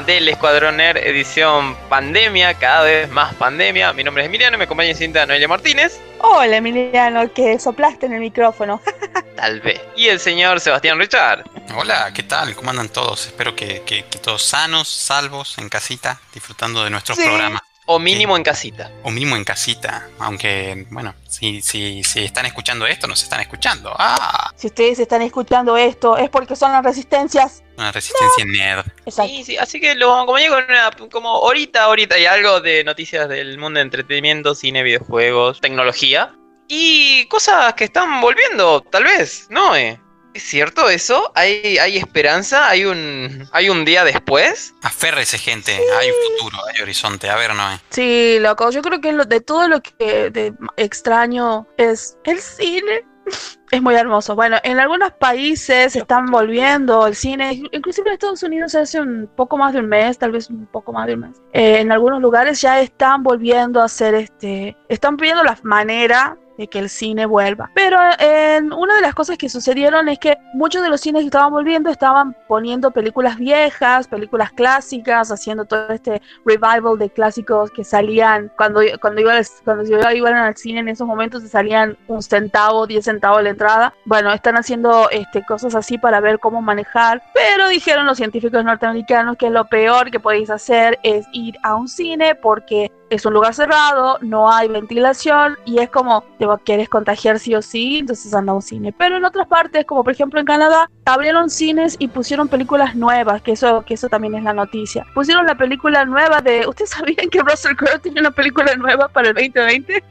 programa del Escuadroner edición pandemia, cada vez más pandemia. Mi nombre es Emiliano y me acompaña Cinta Noelia Martínez. Hola Emiliano, que soplaste en el micrófono. Tal vez. Y el señor Sebastián Richard. Hola, ¿qué tal? ¿Cómo andan todos? Espero que, todos sanos, salvos, en casita, disfrutando de nuestros programas. O mínimo en casita. O mínimo en casita. Aunque, bueno, si, si, si están escuchando esto, nos están escuchando. ¡Ah! Si ustedes están escuchando esto, es porque son las resistencias. Una resistencia nerd. Sí, sí, así que lo acompañé con una, como ahorita, ahorita y algo de noticias del mundo de entretenimiento, cine, videojuegos, tecnología. Y cosas que están volviendo, tal vez, ¿no? Eh? ¿Es cierto eso? ¿Hay, ¿Hay esperanza? ¿Hay un, ¿Hay un día después? Aférrese, gente. Hay futuro, hay horizonte. A ver, Noé. Sí, loco. Yo creo que lo, de todo lo que de extraño es el cine. Es muy hermoso. Bueno, en algunos países están volviendo el cine, inclusive en Estados Unidos hace un poco más de un mes, tal vez un poco más de un mes. Eh, en algunos lugares ya están volviendo a hacer este, están pidiendo la manera de que el cine vuelva. Pero en una de las cosas que sucedieron es que muchos de los cines que estaban volviendo estaban poniendo películas viejas, películas clásicas, haciendo todo este revival de clásicos que salían cuando, cuando, iban, cuando iban al cine en esos momentos, se salían un centavo, diez centavos la entrada. Bueno, están haciendo este, cosas así para ver cómo manejar, pero dijeron los científicos norteamericanos que lo peor que podéis hacer es ir a un cine porque es un lugar cerrado, no hay ventilación y es como te quieres contagiar sí o sí, entonces anda a un cine. Pero en otras partes, como por ejemplo en Canadá, abrieron cines y pusieron películas nuevas, que eso, que eso también es la noticia. Pusieron la película nueva de. ¿Ustedes sabían que Russell Crowe tiene una película nueva para el 2020?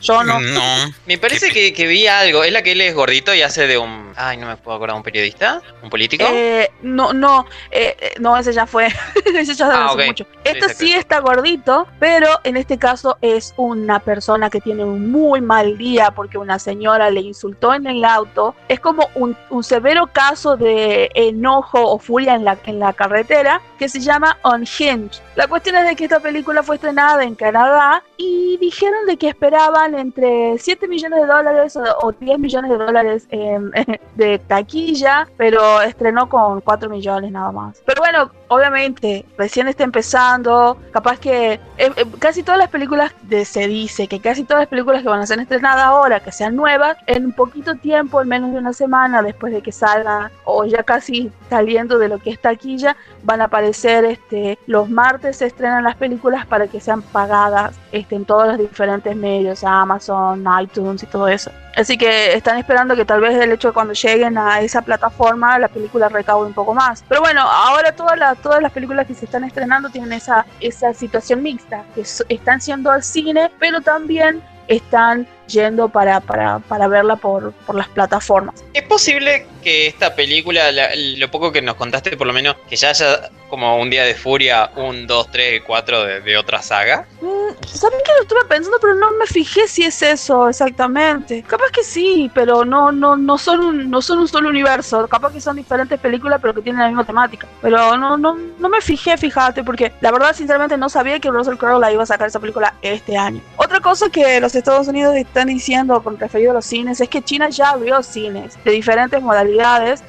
Yo no. No. Me parece que, que, vi algo. ¿Es la que él es gordito y hace de un. Ay, no me puedo acordar, ¿un periodista? ¿Un político? Eh, no, no. Eh, eh, no, ese ya fue. ese ya ah, hace mucho. Este sí, está gordito, pero en este caso es una persona que tiene un muy mal día porque una señora le insultó en el auto. Es como un, un severo caso de enojo o furia en la, en la carretera que se llama Unhinged. La cuestión es de que esta película fue estrenada en Canadá y dijeron de que esperaban entre 7 millones de dólares o, 10 millones de dólares de taquilla, pero estrenó con 4 millones nada más. Pero bueno, obviamente, recién está empezando, capaz que eh, eh, casi todas las películas de, se dice que casi todas las películas que van a ser estrenadas ahora, que sean nuevas, en un poquito tiempo, en menos de una semana después de que salgan o ya casi saliendo de lo que es taquilla, van a aparecer este, los martes se estrenan las películas para que sean pagadas este, en todos los diferentes medios, Amazon, iTunes y todo eso. Así que están esperando que tal vez el hecho de cuando lleguen a esa plataforma la película recaude un poco más. Pero bueno, ahora todas las todas las películas que se están estrenando tienen esa, esa situación mixta, que están siendo al cine, pero también están yendo para, para, para verla por, por, las plataformas. ¿Es posible que esta película, lo poco que nos contaste por lo menos, que ya haya como un día de furia, un, dos, tres, cuatro de, otra saga? Mm, ¿Saben que lo estuve pensando, pero no me fijé si es eso exactamente? Capaz que sí, pero no, no, no, son, un, no son un solo universo. Capaz que son diferentes películas, pero que tienen la misma temática. Pero no, no, no me fijé, fíjate, porque la verdad, sinceramente, no sabía que Russell Crowe la iba a sacar esa película este año. Otra cosa que los Estados Unidos están diciendo con referido a los cines es que China ya abrió cines de diferentes modalidades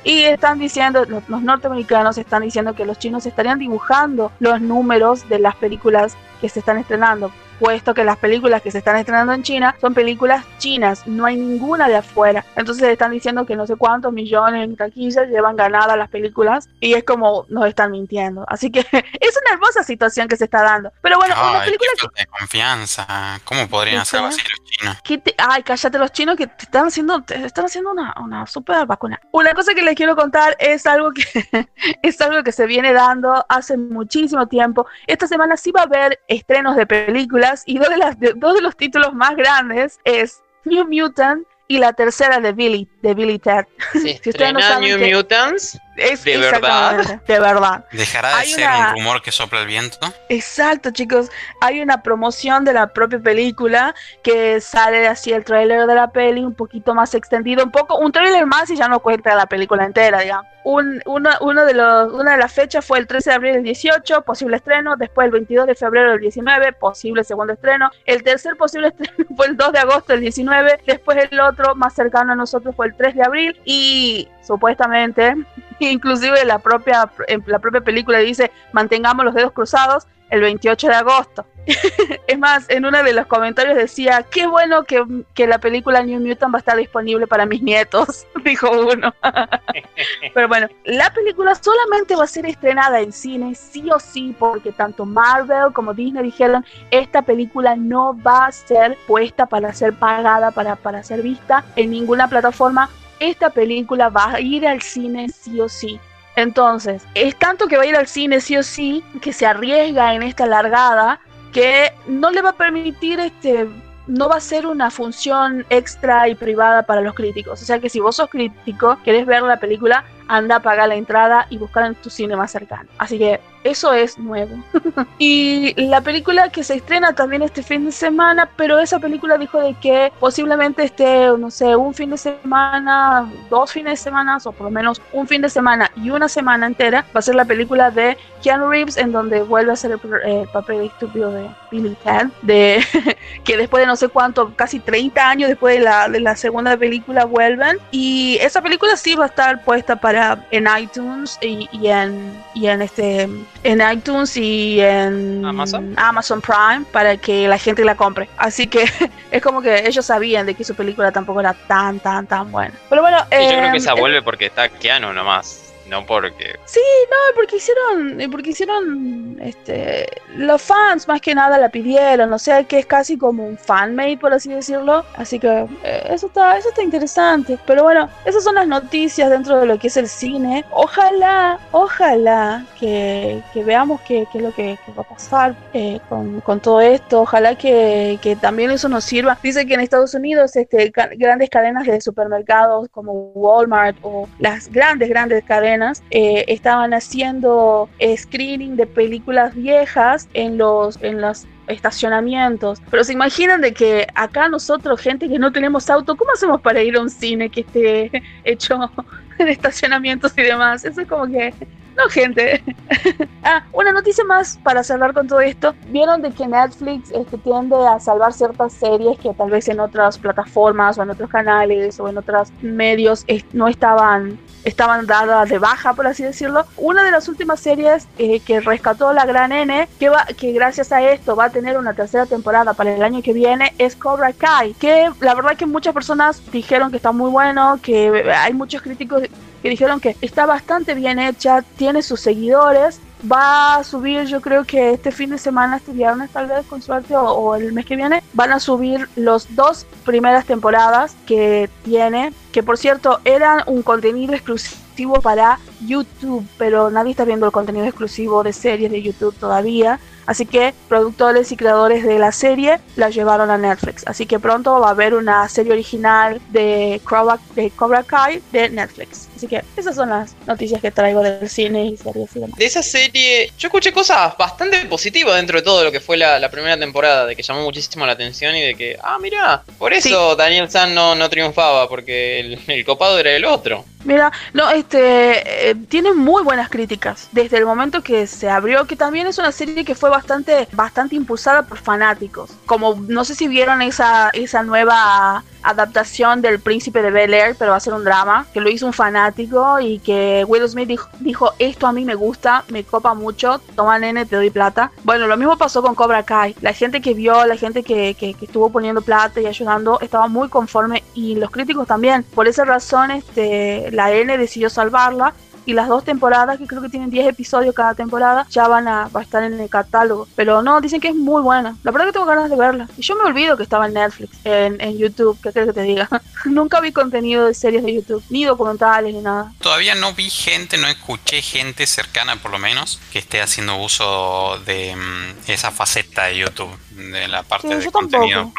y están diciendo, los, norteamericanos están diciendo que los chinos estarían dibujando los números de las películas que se están estrenando puesto que las películas que se están estrenando en China son películas chinas, no hay ninguna de afuera. Entonces están diciendo que no sé cuántos millones en taquillas llevan ganadas las películas y es como nos están mintiendo. Así que es una hermosa situación que se está dando. Pero bueno, una película que... de confianza. ¿Cómo podrían hacer así los chinos? Ay, cállate los chinos que te están haciendo, te están haciendo una, una super vacuna. Una cosa que les quiero contar es algo que es algo que se viene dando hace muchísimo tiempo. Esta semana sí va a haber estrenos de películas y dos de, las, dos de los títulos más grandes es New Mutant y la tercera de Billy, de Billy Ted. si ustedes no saben New Mutants, es de verdad. De verdad. ¿Dejará de ser un rumor que sopla el viento? Exacto, chicos. Hay una promoción de la propia película que sale así el tráiler de la peli un poquito más extendido, un poco, un tráiler más y ya no cuenta la película entera, digamos. Un, uno, de los, una de las fechas fue el 13 de abril del 18, posible estreno, después el 22 de febrero del 19, posible segundo estreno, el tercer posible estreno fue el 2 de agosto del 19, después el otro más cercano a nosotros fue el 3 de abril y supuestamente Inclusive la propia, la propia película dice, mantengamos los dedos cruzados el 28 de agosto. es más, en uno de los comentarios decía, qué bueno que, que, la película New Mutant va a estar disponible para mis nietos, dijo uno. Pero bueno, la película solamente va a ser estrenada en cine, sí o sí, porque tanto Marvel como Disney dijeron, esta película no va a ser puesta para ser pagada, para, para ser vista en ninguna plataforma. Esta película va a ir al cine sí o sí. Entonces, es tanto que va a ir al cine sí o sí, que se arriesga en esta largada, que no le va a permitir este no va a ser una función extra y privada para los críticos. O sea que si vos sos crítico, querés ver la película, anda a pagar la entrada y buscar en tu cine más cercano. Así que eso es nuevo. y la película que se estrena también este fin de semana, pero esa película dijo de que posiblemente esté, no sé, un fin de semana, dos fines de semana, o por lo menos un fin de semana y una semana entera, va a ser la película de Keanu Reeves, en donde vuelve a hacer el, papel estúpido de Ted, de que después de no sé cuánto, casi 30 años después de la, de la segunda película vuelven. Y esa película sí va a estar puesta para en iTunes y, y en, y en este en iTunes y en Amazon. Prime para que la gente la compre. Así que es como que ellos sabían de que su película tampoco era tan, tan, tan buena. Pero bueno, yo creo que se em, vuelve porque está Keanu nomás no porque sí no porque hicieron porque hicieron este los fans más que nada la pidieron o sea que es casi como un fanmade por así decirlo así que eh, eso está eso está interesante. Pero bueno esas son las noticias dentro de lo que es el cine. Ojalá ojalá que, que veamos qué, es lo que, va a pasar eh, con, con, todo esto. Ojalá que, que, también eso nos sirva. Dice que en Estados Unidos este grandes cadenas de supermercados como Walmart o las grandes grandes cadenas eh, estaban haciendo screening de películas viejas en los, en los estacionamientos. Pero se imaginan de que acá nosotros, gente que no tenemos auto, ¿cómo hacemos para ir a un cine que esté hecho en estacionamientos y demás? Eso es como que no, gente. ah, una noticia más para cerrar con todo esto. Vieron de que Netflix este, tiende a salvar ciertas series que tal vez en otras plataformas o en otros canales o en otros medios no estaban estaban dadas de baja, por así decirlo. Una de las últimas series eh, que rescató la gran N, que, va, que gracias a esto va a tener una tercera temporada para el año que viene, es Cobra Kai, que la verdad que muchas personas dijeron que está muy bueno, que hay muchos críticos que dijeron que está bastante bien hecha, tiene sus seguidores, va a subir yo creo que este fin de semana, este viernes tal vez con suerte o, el mes que viene, van a subir los dos primeras temporadas que tiene, que por cierto eran un contenido exclusivo para YouTube, pero nadie está viendo el contenido exclusivo de series de YouTube todavía. Así que productores y creadores de la serie la llevaron a Netflix. Así que pronto va a haber una serie original de Cobra, de Cobra Kai de Netflix. Así que esas son las noticias que traigo del cine y series y demás. De esa serie, yo escuché cosas bastante positivas dentro de todo lo que fue la, primera temporada, de que llamó muchísimo la atención y de que, ah, mira, por eso Daniel San no, no triunfaba, porque el, el copado era el otro. Mira, no, este, eh, tiene muy buenas críticas desde el momento que se abrió, que también es una serie que fue bastante, bastante impulsada por fanáticos. Como no sé si vieron esa, esa nueva adaptación del Príncipe de Bel Air, pero va a ser un drama, que lo hizo un fanático y que Will Smith dijo, esto a mí me gusta, me copa mucho, toma nene, te doy plata. Bueno, lo mismo pasó con Cobra Kai. La gente que vio, la gente que, que, estuvo poniendo plata y ayudando, estaba muy conforme y los críticos también. Por esa razón, este, la N decidió salvarla y las dos temporadas, que creo que tienen 10 episodios cada temporada, ya van a, estar en el catálogo. Pero no, dicen que es muy buena. La verdad que tengo ganas de verla. Y yo me olvido que estaba en Netflix, en, YouTube, ¿qué crees que te diga? Nunca vi contenido de series de YouTube, ni documentales, ni nada. Todavía no vi gente, no escuché gente cercana por lo menos, que esté haciendo uso de mm, esa faceta de YouTube de la parte de contenido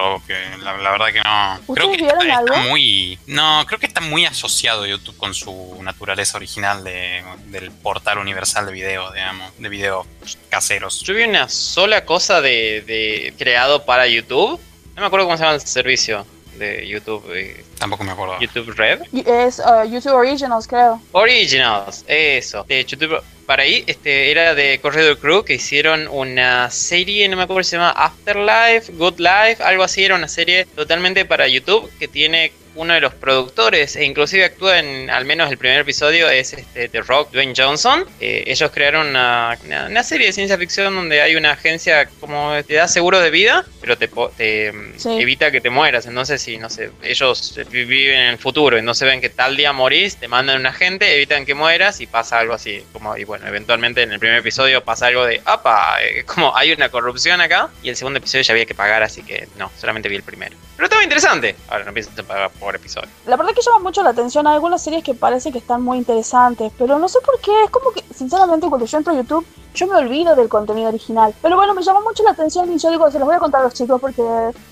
la, verdad que no creo que está, muy no creo que está muy asociado YouTube con su naturaleza original de, del portal universal de video digamos de videos caseros yo vi una sola cosa de, de creado para YouTube no me acuerdo cómo se llama el servicio de YouTube. Eh, Tampoco me acuerdo. YouTube Red. Es uh, YouTube Originals, creo. Originals, eso. De YouTube para ahí este, era de Corredor Crew que hicieron una serie, no me acuerdo si se llama Afterlife, Good Life, algo así. Era una serie totalmente para YouTube que tiene uno de los productores e inclusive actúa en al menos el primer episodio es este The Rock, Dwayne Johnson. Eh, ellos crearon una, serie de ciencia ficción donde hay una agencia como te da seguro de vida, pero te, te evita que te mueras. Entonces, si no sé, ellos viven en el futuro y no se ven que tal día morís, te mandan un agente, evitan que mueras y pasa algo así. Como, y bueno, eventualmente en el primer episodio pasa algo de, apa, eh, como hay una corrupción acá. Y el segundo episodio ya había que pagar, así que no, solamente vi el primero. Pero estaba interesante. Ahora no pienso pagar por episodio. La verdad que llama mucho la atención a algunas series que parece que están muy interesantes, pero no sé por qué. Es como que, sinceramente, cuando yo entro a YouTube, yo me olvido del contenido original. Pero bueno, me llama mucho la atención y yo digo, se los voy a contar a los chicos porque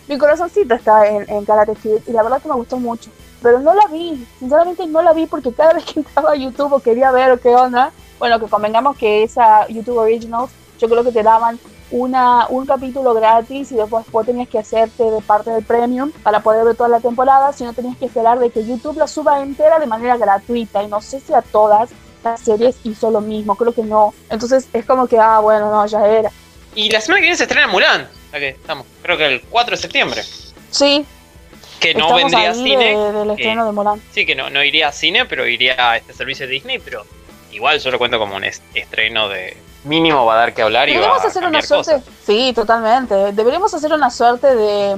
mi corazoncito está en, en Karate Kid y la verdad que me gustó mucho. Pero no la vi, sinceramente no la vi porque cada vez que entraba a YouTube o quería ver qué onda, bueno, que convengamos que esa YouTube Originals, yo creo que te daban una, un capítulo gratis y después vos tenías que hacerte de parte del premium para poder ver toda la temporada, si no tenías que esperar de que YouTube la suba entera de manera gratuita y no sé si a todas las series hizo lo mismo, creo que no. Entonces es como que, ah, bueno, no, ya era. Y la semana que viene se estrena Mulan, que estamos, creo que el 4 de septiembre. Sí. Que no vendría a cine. del estreno de Mulan. Sí, que no, no iría a cine, pero iría a este servicio de Disney, pero igual yo lo cuento como un estreno de mínimo va a dar que hablar y va a hacer una suerte. Sí, totalmente. Deberíamos hacer una suerte de,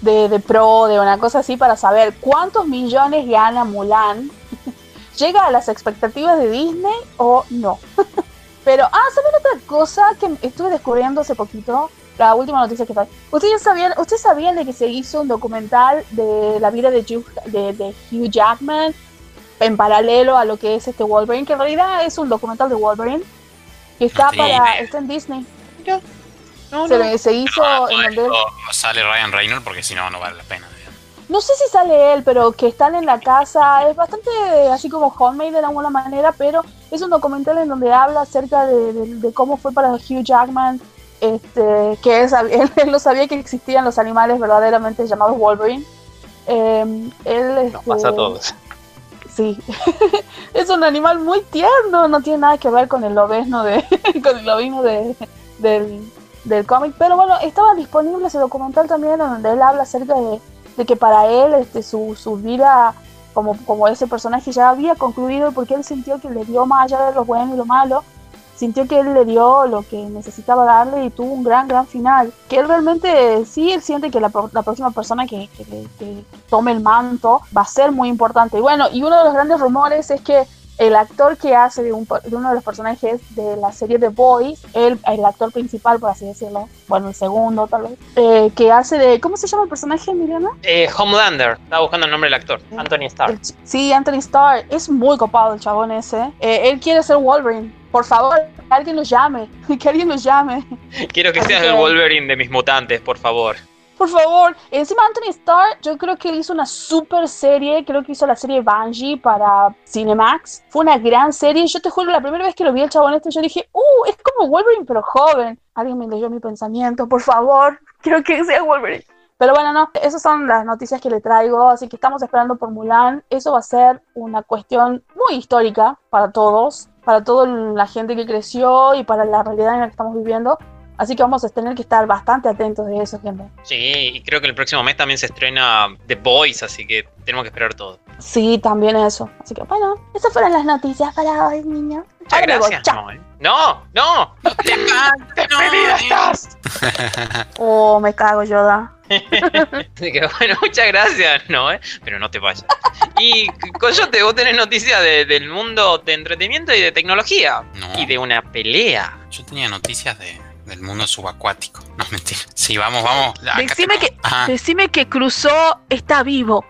de, pro, de una cosa así para saber cuántos millones gana Mulan. ¿Llega a las expectativas de Disney o no? Pero, ah, ¿saben otra cosa que estuve descubriendo hace poquito? La última noticia que está. ¿Ustedes sabían, ¿Ustedes sabían de que se hizo un documental de la vida de Hugh, de Hugh Jackman en paralelo a lo que es este Wolverine, que en realidad es un documental de Wolverine, está para está en Disney. No, se, se, hizo en el sale Ryan Reynolds porque si no no vale la pena. No sé si sale él, pero que están en la casa, es bastante así como homemade de alguna manera, pero es un documental en donde habla acerca de, cómo fue para Hugh Jackman, este, que él, él, no sabía que existían los animales verdaderamente llamados Wolverine. Eh, él, Nos pasa a este, todos es un animal muy tierno, no tiene nada que ver con el lobesno de, con el lobismo de, del, del cómic. Pero bueno, estaba disponible ese documental también donde él habla acerca de, de que para él este, su, su vida como, como ese personaje ya había concluido porque él sintió que le dio más allá de lo bueno y lo malo sintió que él le dio lo que necesitaba darle y tuvo un gran, gran final. Que él realmente sí, él siente que la, próxima persona que, tome el manto va a ser muy importante. Y bueno, y uno de los grandes rumores es que el actor que hace de, uno de los personajes de la serie The Boys, el, el actor principal, por así decirlo, bueno, el segundo tal vez, eh, que hace de, ¿cómo se llama el personaje, Emiliana? Eh, Homelander, estaba buscando el nombre del actor, Anthony Starr. sí, Anthony Starr, es muy copado el chabón ese. Eh, él quiere ser Wolverine, por favor, que alguien nos llame, que alguien nos llame. Quiero que seas el Wolverine de mis mutantes, por favor. Por favor. Encima Anthony Starr, yo creo que él hizo una super serie, creo que hizo la serie Bungie para Cinemax. Fue una gran serie. Yo te juro, la primera vez que lo vi el chabón este, yo dije, uh, es como Wolverine, pero joven. Alguien me leyó mi pensamiento, por favor. Quiero que sea Wolverine. Pero bueno, no, esas son las noticias que le traigo, así que estamos esperando por Mulan. Eso va a ser una cuestión muy histórica para todos, para toda la gente que creció y para la realidad en la que estamos viviendo. Así que vamos a tener que estar bastante atentos de eso, gente. Sí, y creo que el próximo mes también se estrena The Boys, así que tenemos que esperar todo. Sí, también eso. Así que bueno, esas fueron las noticias para hoy, niño. Muchas gracias. No, ¿eh? no, no, no te estás. oh, me cago, Yoda. bueno, muchas gracias, no, ¿eh? pero no te vayas. Y Coyote, vos tenés noticias del mundo de entretenimiento y de tecnología. Y de una pelea. Yo tenía noticias de, del mundo subacuático. No, mentira. Sí, vamos, vamos. Decime que, decime que Cruzó está vivo.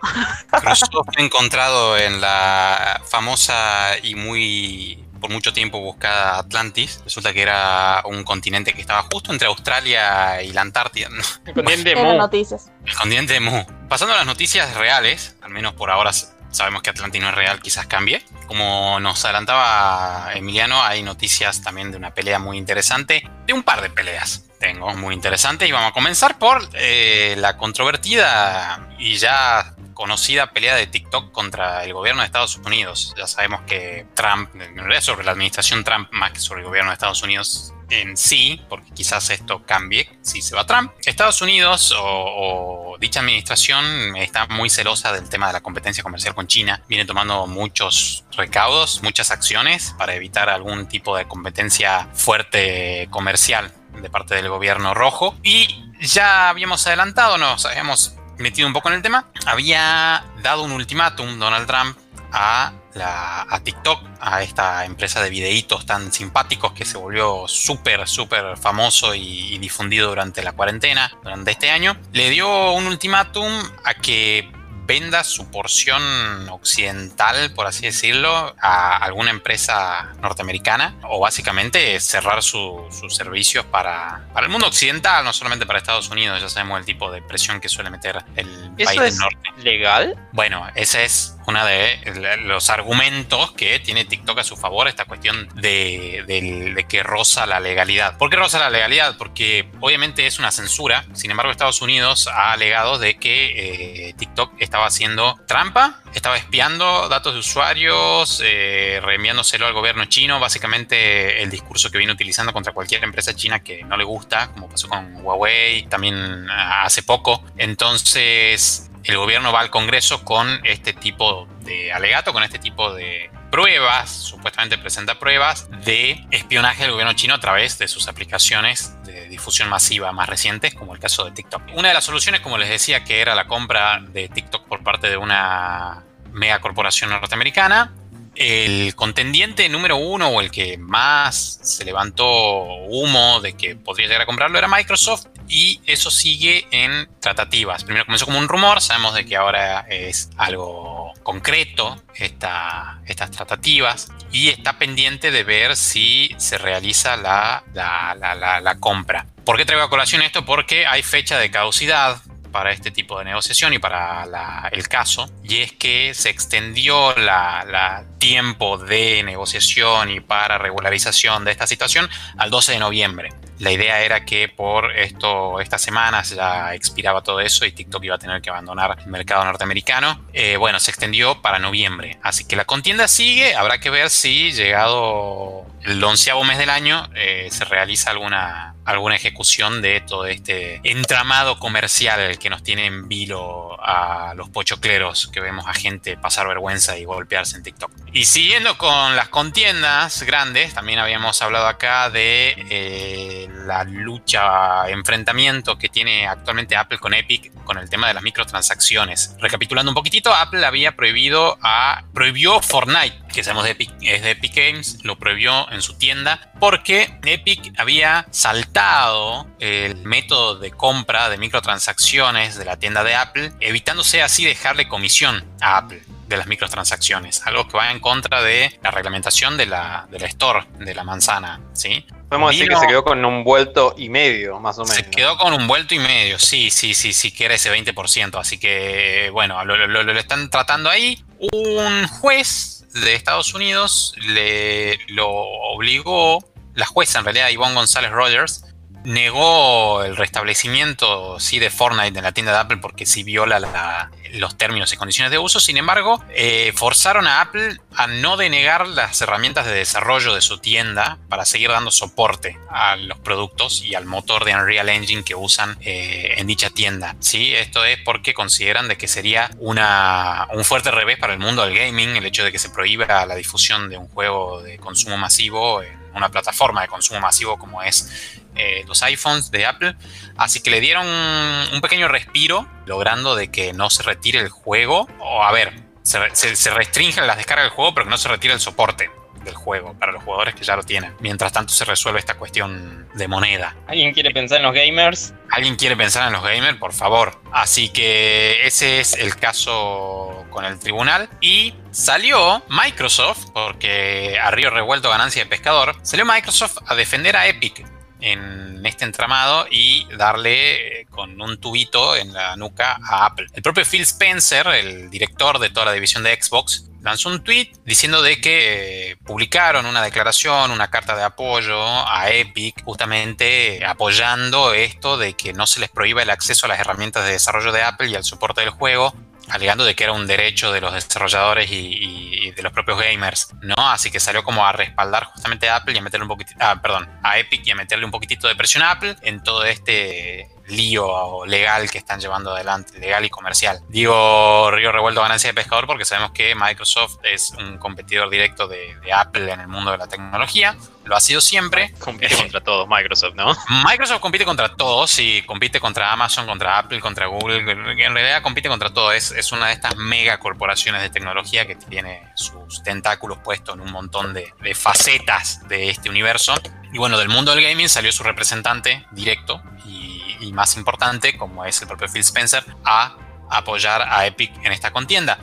Cruzó fue encontrado en la famosa y muy por mucho tiempo buscada Atlantis. Resulta que era un continente que estaba justo entre Australia y la Antártida. El continente Mu. Noticias. El continente Mu. Pasando a las noticias reales, al menos por ahora sabemos que Atlantis no es real, quizás cambie. Como nos adelantaba Emiliano, hay noticias también de una pelea muy interesante, de un par de peleas tengo muy interesantes y vamos a comenzar por eh, la controvertida y ya conocida pelea de TikTok contra el gobierno de Estados Unidos. Ya sabemos que Trump, en realidad sobre la administración Trump más que sobre el gobierno de Estados Unidos, en sí, porque quizás esto cambie si se va Trump. Estados Unidos o, dicha administración está muy celosa del tema de la competencia comercial con China. Viene tomando muchos recaudos, muchas acciones para evitar algún tipo de competencia fuerte comercial de parte del gobierno rojo. Y ya habíamos adelantado, nos habíamos metido un poco en el tema. Había dado un ultimátum Donald Trump a a TikTok, a esta empresa de videitos tan simpáticos que se volvió súper, súper famoso y, difundido durante la cuarentena, durante este año, le dio un ultimátum a que venda su porción occidental, por así decirlo, a alguna empresa norteamericana o básicamente cerrar sus servicios para, para, el mundo occidental, no solamente para Estados Unidos. Ya sabemos el tipo de presión que suele meter el país del norte. ¿Legal? Bueno, ese es uno de los argumentos que tiene TikTok a su favor, esta cuestión de, que roza la legalidad. ¿Por qué roza la legalidad? Porque obviamente es una censura, sin embargo Estados Unidos ha alegado de que eh, TikTok estaba haciendo trampa, estaba espiando datos de usuarios, eh, reenviándoselo al gobierno chino, básicamente el discurso que viene utilizando contra cualquier empresa china que no le gusta, como pasó con Huawei también hace poco. Entonces, el gobierno va al Congreso con este tipo de alegato, con este tipo de pruebas, supuestamente presenta pruebas de espionaje del gobierno chino a través de sus aplicaciones de difusión masiva más recientes, como el caso de TikTok. Una de las soluciones, como les decía, que era la compra de TikTok por parte de una mega corporación norteamericana, el contendiente número uno o el que más se levantó humo de que podría llegar a comprarlo era Microsoft y eso sigue en tratativas. Primero comenzó como un rumor, sabemos de que ahora es algo concreto estas tratativas y está pendiente de ver si se realiza la, la compra. ¿Por qué traigo a colación esto? Porque hay fecha de caducidad para este tipo de negociación y para el caso, y es que se extendió la, tiempo de negociación y para regularización de esta situación al 12 de noviembre. La idea era que por esto, estas semanas ya expiraba todo eso y TikTok iba a tener que abandonar el mercado norteamericano. Eh, bueno, se extendió para noviembre. Así que la contienda sigue. Habrá que ver si llegado el onceavo mes del año eh, se realiza alguna, alguna ejecución de todo este entramado comercial que nos tiene en vilo a los pochocleros que vemos a gente pasar vergüenza y golpearse en TikTok. Y siguiendo con las contiendas grandes, también habíamos hablado acá de eh, la lucha, enfrentamiento que tiene actualmente Apple con Epic con el tema de las microtransacciones. Recapitulando un poquitito, Apple había prohibido a prohibió Fortnite, que sabemos de es de Epic Games, lo prohibió en su tienda porque Epic había saltado el método de compra de microtransacciones de la tienda de Apple, evitándose así dejarle comisión a Apple de las microtransacciones, algo que va en contra de la reglamentación de la, de la store, de la manzana, ¿sí? Podemos decir que se quedó con un vuelto y medio, más o menos. Se quedó con un vuelto y medio, sí, sí, sí, sí, que era ese 20%. Así que, bueno, lo, lo, están tratando ahí. Un juez de Estados Unidos le lo obligó, la jueza en realidad, Ivonne González Rogers, negó el restablecimiento sí de Fortnite en la tienda de Apple porque sí viola los términos y condiciones de uso. Sin embargo, eh, forzaron a Apple a no denegar las herramientas de desarrollo de su tienda para seguir dando soporte a los productos y al motor de Unreal Engine que usan eh, en dicha tienda. ¿sí? Esto es porque consideran de que sería una, un fuerte revés para el mundo del gaming el hecho de que se prohíba la difusión de un juego de consumo masivo una plataforma de consumo masivo como es eh, los iPhones de Apple. Así que le dieron un pequeño respiro, logrando de que no se retire el juego. O a ver, se, se, restringen las descargas del juego, pero que no se retire el soporte del juego para los jugadores que ya lo tienen. Mientras tanto se resuelve esta cuestión de moneda. ¿Alguien quiere pensar en los gamers? ¿Alguien quiere pensar en los gamers? Por favor. Así que ese es el caso con el tribunal. Y salió Microsoft, porque a río revuelto ganancia de pescador, salió Microsoft a defender a Epic en este entramado y darle eh, con un tubito en la nuca a Apple. El propio Phil Spencer, el director de toda la división de Xbox, lanzó un tweet diciendo de que eh, publicaron una declaración, una carta de apoyo a Epic, justamente apoyando esto de que no se les prohíba el acceso a las herramientas de desarrollo de Apple y al soporte del juego alegando de que era un derecho de los desarrolladores y, de los propios gamers, ¿no? Así que salió como a respaldar justamente a Apple y a meterle un poquitito, ah, perdón, a Epic y a meterle un poquitito de presión a Apple en todo este lío legal que están llevando adelante, legal y comercial. Digo río revuelto ganancia de pescador porque sabemos que Microsoft es un competidor directo de, Apple en el mundo de la tecnología. Lo ha sido siempre. Compite contra todos Microsoft, ¿no? Microsoft compite contra todos y compite contra Amazon, contra Apple, contra Google. En realidad compite contra todo. Es, es una de estas mega corporaciones de tecnología que tiene sus tentáculos puestos en un montón de, de facetas de este universo. Y bueno, del mundo del gaming salió su representante directo y y más importante, como es el propio Phil Spencer, a apoyar a Epic en esta contienda.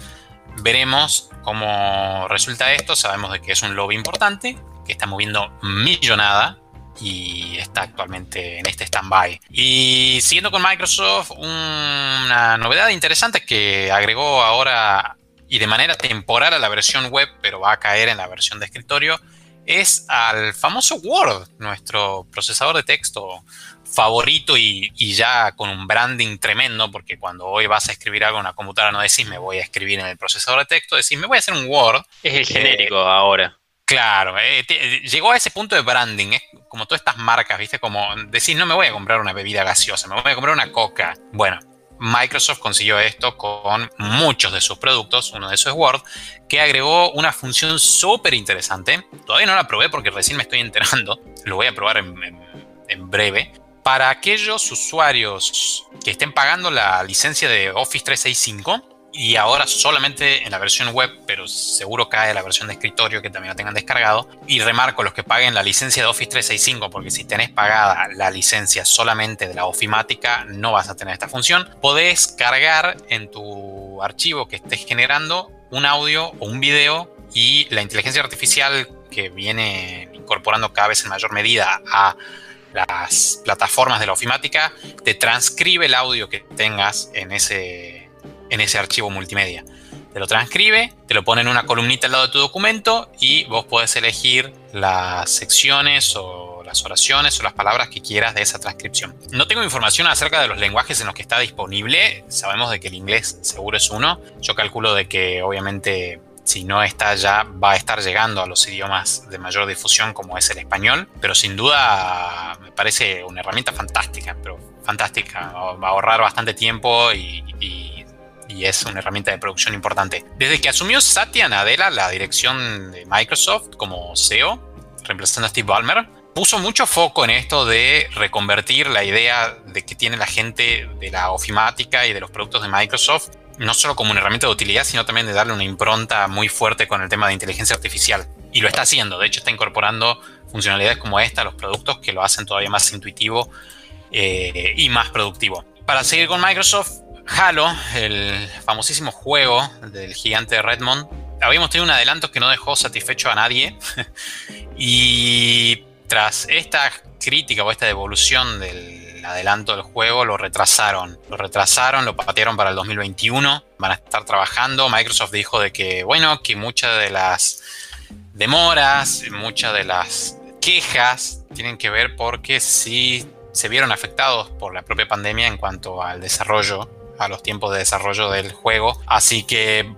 Veremos cómo resulta esto. Sabemos de que es un lobby importante, que está moviendo millonada y está actualmente en este stand-by. Y siguiendo con Microsoft, una novedad interesante que agregó ahora y de manera temporal a la versión web, pero va a caer en la versión de escritorio, es al famoso Word, nuestro procesador de texto favorito y, ya con un branding tremendo, porque cuando hoy vas a escribir algo en una computadora no decís me voy a escribir en el procesador de texto, decís me voy a hacer un Word. Es el genérico ahora. Claro, eh, llegó a ese punto de branding, es como todas estas marcas, ¿viste? Como decís, no me voy a comprar una bebida gaseosa, me voy a comprar una coca. Bueno, Microsoft consiguió esto con muchos de sus productos, uno de esos es Word, que agregó una función súper interesante. Todavía no la probé porque recién me estoy enterando, lo voy a probar en breve, para aquellos usuarios que estén pagando la licencia de Office 365 y ahora solamente en la versión web, pero seguro cae la versión de escritorio que también la tengan descargado. Y remarco los que paguen la licencia de Office 365, porque si tenés pagada la licencia solamente de la ofimática, no vas a tener esta función. Podés cargar en tu archivo que estés generando un audio o un video y la inteligencia artificial que viene incorporando cada vez en mayor medida a las plataformas de la ofimática, te transcribe el audio que tengas en ese, en ese archivo multimedia. Te lo transcribe, te lo pone en una columnita al lado de tu documento y vos podés elegir las secciones o las oraciones o las palabras que quieras de esa transcripción. No tengo información acerca de los lenguajes en los que está disponible. Sabemos de que el inglés seguro es uno. Yo calculo de que obviamente si no está ya, va a estar llegando a los idiomas de mayor difusión como es el español, pero sin duda me parece una herramienta fantástica, pero fantástica, va a ahorrar bastante tiempo y, es una herramienta de producción importante. Desde que asumió Satya Nadella la dirección de Microsoft como CEO, reemplazando a Steve Ballmer, puso mucho foco en esto de reconvertir la idea de que tiene la gente de la ofimática y de los productos de Microsoft no solo como una herramienta de utilidad, sino también de darle una impronta muy fuerte con el tema de inteligencia artificial. Y lo está haciendo, de hecho está incorporando funcionalidades como esta a los productos que lo hacen todavía más intuitivo eh, y más productivo. Para seguir con Microsoft, Halo, el famosísimo juego del gigante Redmond, habíamos tenido un adelanto que no dejó satisfecho a nadie y tras esta crítica o esta devolución del adelanto del juego lo retrasaron. Lo retrasaron, lo patearon para el 2021. Van a estar trabajando. Microsoft dijo de que, bueno, que muchas de las demoras, muchas de las quejas tienen que ver porque sí se vieron afectados por la propia pandemia en cuanto al desarrollo, a los tiempos de desarrollo del juego. Así que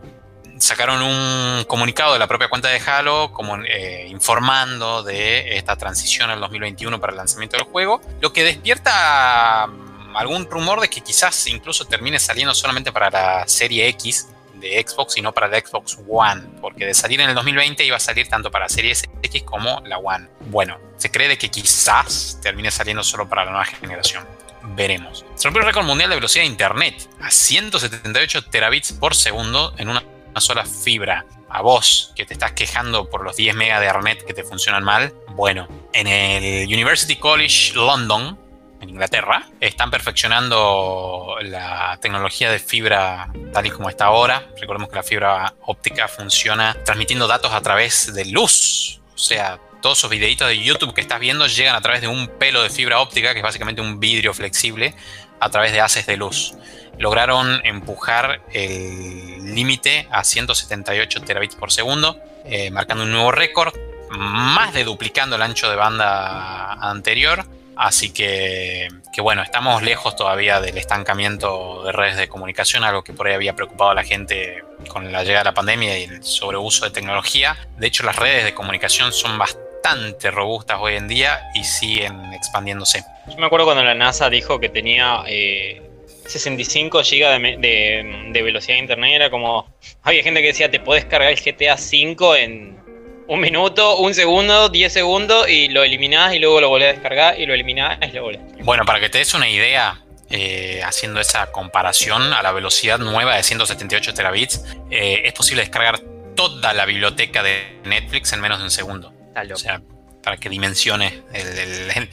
sacaron un comunicado de la propia cuenta de Halo como, eh, informando de esta transición al 2021 para el lanzamiento del juego, lo que despierta mm, algún rumor de que quizás incluso termine saliendo solamente para la serie X de Xbox y no para la Xbox One, porque de salir en el 2020 iba a salir tanto para la serie X como la One. Bueno, se cree de que quizás termine saliendo solo para la nueva generación. Veremos. Se rompió el récord mundial de velocidad de Internet a 178 terabits por segundo en una una sola fibra a vos que te estás quejando por los 10 megas de Ethernet que te funcionan mal, bueno, en el University College London, en Inglaterra, están perfeccionando la tecnología de fibra tal y como está ahora. Recordemos que la fibra óptica funciona transmitiendo datos a través de luz. O sea, todos esos videitos de YouTube que estás viendo llegan a través de un pelo de fibra óptica, que es básicamente un vidrio flexible, a través de haces de luz lograron empujar el límite a 178 terabits por segundo, eh, marcando un nuevo récord, más de duplicando el ancho de banda anterior Así que, que, bueno, estamos lejos todavía del estancamiento de redes de comunicación, algo que por ahí había preocupado a la gente con la llegada de la pandemia y el sobreuso de tecnología. De hecho, las redes de comunicación son bastante robustas hoy en día y siguen expandiéndose. Yo me acuerdo cuando la NASA dijo que tenía 65 GB de, de, velocidad de internet, era como... Había gente que decía, te podés cargar el GTA V en un minuto, un segundo, 10 segundos y lo eliminás y luego lo volvés a descargar y lo eliminás y lo volvés. Bueno, para que te des una idea, eh, haciendo esa comparación a la velocidad nueva de 178 terabits, eh, es posible descargar toda la biblioteca de Netflix en menos de un segundo. O sea, para que dimensione el,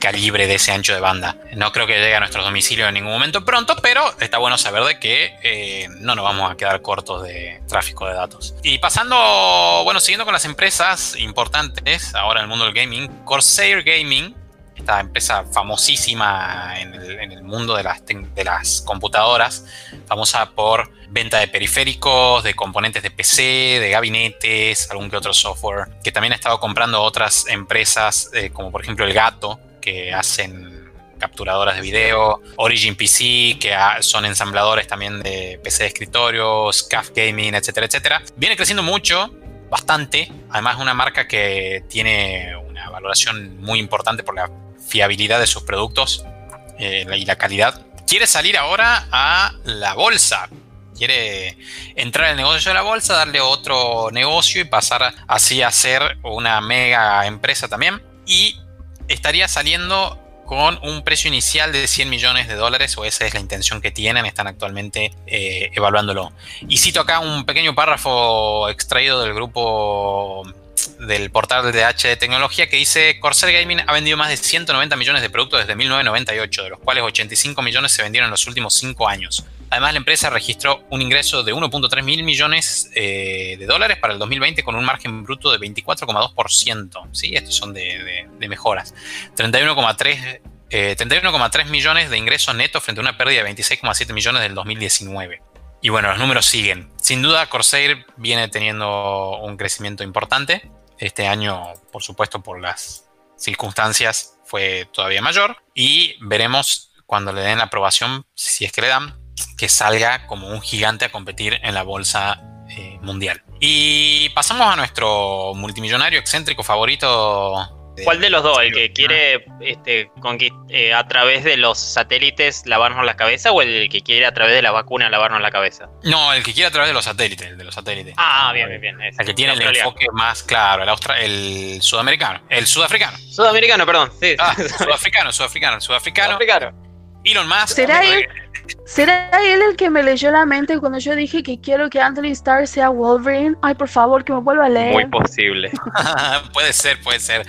calibre de ese ancho de banda. No creo que llegue a nuestros domicilios en ningún momento pronto, pero está bueno saber de que eh, no nos vamos a quedar cortos de tráfico de datos. Y pasando, bueno, siguiendo con las empresas importantes ahora en el mundo del gaming, Corsair Gaming esta empresa famosísima en el, mundo de las, de las, computadoras, famosa por venta de periféricos, de componentes de PC, de gabinetes, algún que otro software, que también ha estado comprando otras empresas eh, como por ejemplo El Gato, que hacen capturadoras de video, Origin PC, que son ensambladores también de PC de escritorio, SCAF Gaming, etcétera, etcétera. Viene creciendo mucho, bastante. Además, es una marca que tiene valoración muy importante por la fiabilidad de sus productos eh, y la calidad. Quiere salir ahora a la bolsa. Quiere entrar al negocio de la bolsa, darle otro negocio y pasar así a ser una mega empresa también. Y estaría saliendo con un precio inicial de 100 millones de dólares, o esa es la intención que tienen, están actualmente eh, evaluándolo. Y cito acá un pequeño párrafo extraído del grupo del portal de HD Tecnología que dice Corsair Gaming ha vendido más de 190 millones de productos desde 1998, de los cuales 85 millones se vendieron en los últimos 5 años. Además, la empresa registró un ingreso de 1.3 mil millones eh, de dólares para el 2020 con un margen bruto de 24,2%. ¿sí? Estos son de, mejoras. 31,3 31,3 eh, millones de ingresos netos frente a una pérdida de 26,7 millones del 2019. Y bueno, los números siguen. Sin duda, Corsair viene teniendo un crecimiento importante. Este año, por supuesto, por las circunstancias, fue todavía mayor. Y veremos cuando le den la aprobación, si es que le dan, que salga como un gigante a competir en la bolsa eh, mundial. Y pasamos a nuestro multimillonario excéntrico favorito ¿Cuál de los dos? ¿El que quiere este, eh, a través de los satélites lavarnos la cabeza o el que quiere a través de la vacuna lavarnos la cabeza? No, el que quiere a través de los satélites, de los satélites. Ah, bien, bien, bien. el que tiene el enfoque más claro, el, el sudamericano, el sudafricano. Sudamericano, perdón, sí. Ah, sudafricano, sudafricano, sudafricano. Sudafricano. Elon Musk. ¿Será él? ¿Será él el que me leyó la mente cuando yo dije que quiero que Anthony Starr sea Wolverine? Ay, por favor, que me vuelva a leer. Muy posible. puede ser, puede ser.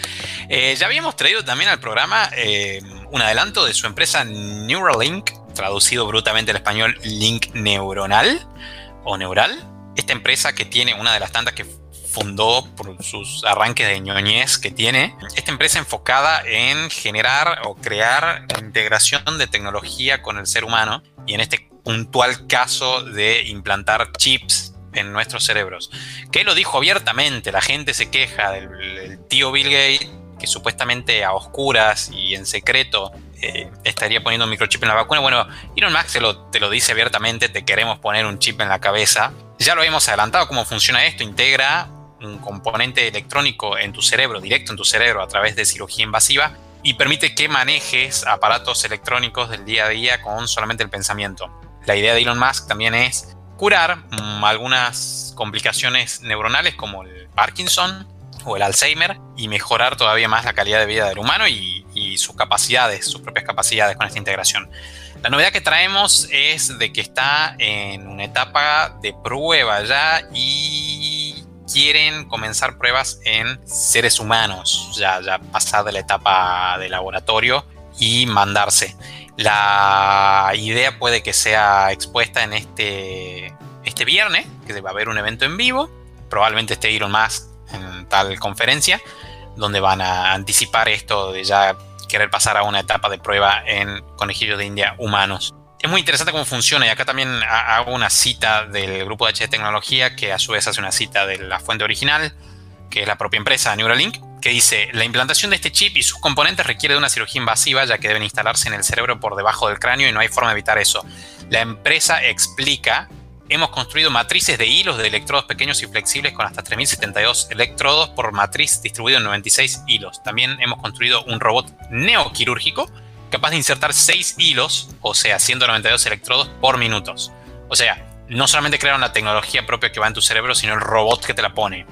Eh, ya habíamos traído también al programa eh, un adelanto de su empresa Neuralink, traducido brutalmente al español Link Neuronal o Neural. Esta empresa que tiene una de las tantas que fundó por sus arranques de ñoñez que tiene. Esta empresa enfocada en generar o crear integración de tecnología con el ser humano y en este puntual caso de implantar chips en nuestros cerebros. Que lo dijo abiertamente, la gente se queja del, tío Bill Gates que supuestamente a oscuras y en secreto eh, estaría poniendo un microchip en la vacuna. Bueno, Elon Musk te lo, te lo dice abiertamente, te queremos poner un chip en la cabeza. Ya lo hemos adelantado cómo funciona esto, integra un componente electrónico en tu cerebro, directo en tu cerebro a través de cirugía invasiva y permite que manejes aparatos electrónicos del día a día con solamente el pensamiento. La idea de Elon Musk también es curar mm, algunas complicaciones neuronales como el Parkinson o el Alzheimer y mejorar todavía más la calidad de vida del humano y, y sus capacidades, sus propias capacidades con esta integración. La novedad que traemos es de que está en una etapa de prueba ya y quieren comenzar pruebas en seres humanos, ya, ya pasar de la etapa de laboratorio y mandarse. La idea puede que sea expuesta en este, este viernes, que va a haber un evento en vivo, probablemente esté Elon Musk en tal conferencia, donde van a anticipar esto de ya querer pasar a una etapa de prueba en conejillos de India humanos es muy interesante cómo funciona y acá también hago una cita del grupo de HD Tecnología que a su vez hace una cita de la fuente original, que es la propia empresa Neuralink, que dice, la implantación de este chip y sus componentes requiere de una cirugía invasiva ya que deben instalarse en el cerebro por debajo del cráneo y no hay forma de evitar eso. La empresa explica, hemos construido matrices de hilos de electrodos pequeños y flexibles con hasta 3072 electrodos por matriz distribuido en 96 hilos. También hemos construido un robot neoquirúrgico capaz de insertar 6 hilos, o sea, 192 electrodos por minutos. O sea, no solamente crearon la tecnología propia que va en tu cerebro, sino el robot que te la pone.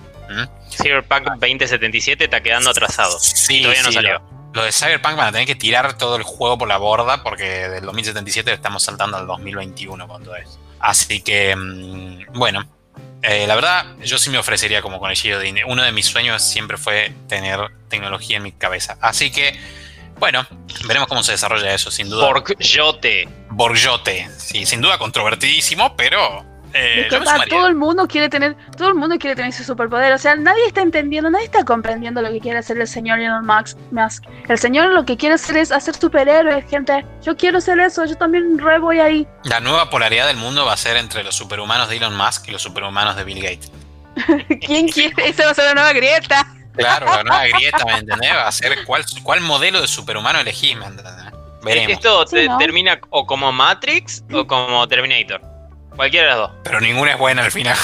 Cyberpunk 2077 está quedando atrasado. Sí, todavía no salió. Lo, de Cyberpunk van a tener que tirar todo el juego por la borda porque del 2077 estamos saltando al 2021 con todo eso. Así que, mm, bueno, eh, la verdad, yo sí me ofrecería como conejillo de Uno de mis sueños siempre fue tener tecnología en mi cabeza. Así que, bueno, veremos cómo se desarrolla eso, sin duda. Borgiote. Borgiote, sí, sin duda controvertidísimo, pero eh, todo el mundo quiere tener, todo el mundo quiere tener ese superpoder. O sea, nadie está entendiendo, nadie está comprendiendo lo que quiere hacer el señor Elon Musk. El señor lo que quiere hacer es hacer superhéroes, gente. Yo quiero hacer eso, yo también re voy ahí. La nueva polaridad del mundo va a ser entre los superhumanos de Elon Musk y los superhumanos de Bill Gates. ¿Quién quiere? Esa va a ser la nueva grieta. Claro, la nueva grieta, ¿me entendés? Va a ser cuál, cuál modelo de superhumano elegís, ¿me entendés? Veremos. Esto termina o como Matrix o como Terminator. Cualquiera de las dos. Pero ninguna es buena al final.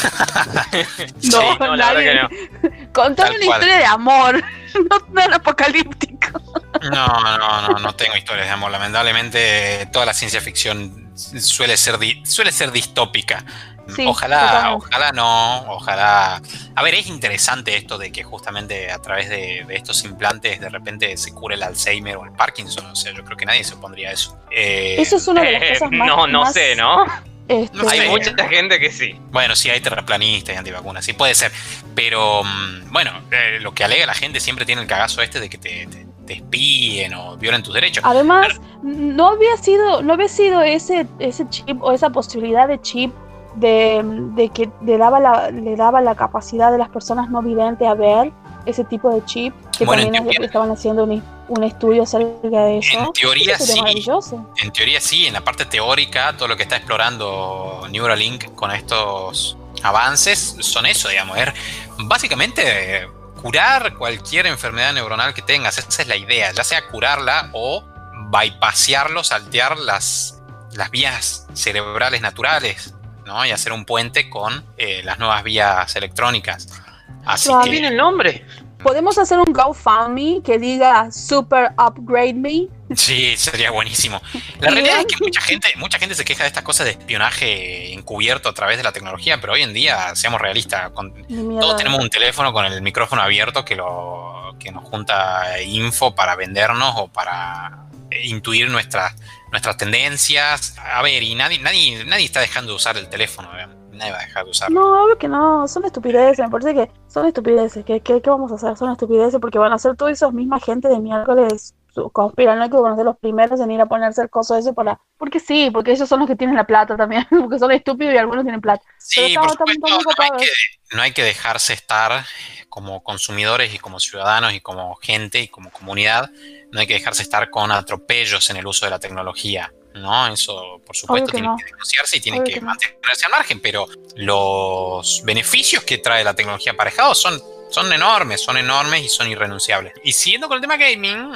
no, no, la verdad que no. Contame una historia de amor, no tan apocalíptico. No, no, no, no tengo historias de amor. Lamentablemente, toda la ciencia ficción suele ser, suele ser distópica. Ojalá, ojalá no, ojalá. A ver, es interesante esto de que justamente a través de, estos implantes de repente se cure el Alzheimer o el Parkinson. O sea, yo creo que nadie se opondría a eso. Eh, eso es una de las eh, cosas más. No, no sé, ¿no? Este, hay mucha gente que sí. Bueno, sí, hay terraplanistas y antivacunas, sí puede ser. Pero mm, bueno, eh, lo que alega la gente siempre tiene el cagazo este de que te, te, espíen o violen tus derechos. Además, no había sido, no había sido ese, ese chip o esa posibilidad de chip de, que le daba, la, le daba la capacidad de las personas no videntes a ver ese tipo de chip, que también estaban haciendo un, estudio acerca de eso. En teoría sí. En teoría sí, en la parte teórica, todo lo que está explorando Neuralink con estos avances son eso, digamos, es básicamente curar cualquier enfermedad neuronal que tengas, esa es la idea, ya sea curarla o bypasearlo, saltear las, las vías cerebrales naturales, ¿no? Y hacer un puente con eh, las nuevas vías electrónicas. Así que... tiene el nombre. Podemos hacer un GoFundMe que diga Super Upgrade Me. Sí, sería buenísimo. La realidad es que mucha gente, mucha gente se queja de estas cosas de espionaje encubierto a través de la tecnología, pero hoy en día, seamos realistas, todos tenemos un teléfono con el micrófono abierto que lo que nos junta info para vendernos o para intuir nuestras nuestras tendencias. A ver, y nadie, nadie, nadie está dejando de usar el teléfono. ¿verdad? nadie va a dejar de usarlo. No, obvio que no, son estupideces, me parece que son estupideces. ¿Qué, qué, vamos a hacer? Son estupideces porque van a ser todos esos misma gente de miércoles conspiranoicos van a ser los primeros en ir a ponerse el coso ese para... Porque sí, porque ellos son los que tienen la plata también, porque son estúpidos y algunos tienen plata. Sí, por supuesto, no, hay que, dejarse estar como consumidores y como ciudadanos y como gente y como comunidad, no hay que dejarse estar con atropellos en el uso de la tecnología. ¿no? Eso, por supuesto, tiene que denunciarse y tiene que, mantenerse al margen, pero los beneficios que trae la tecnología aparejados son, son enormes, son enormes y son irrenunciables. Y siguiendo con el tema gaming,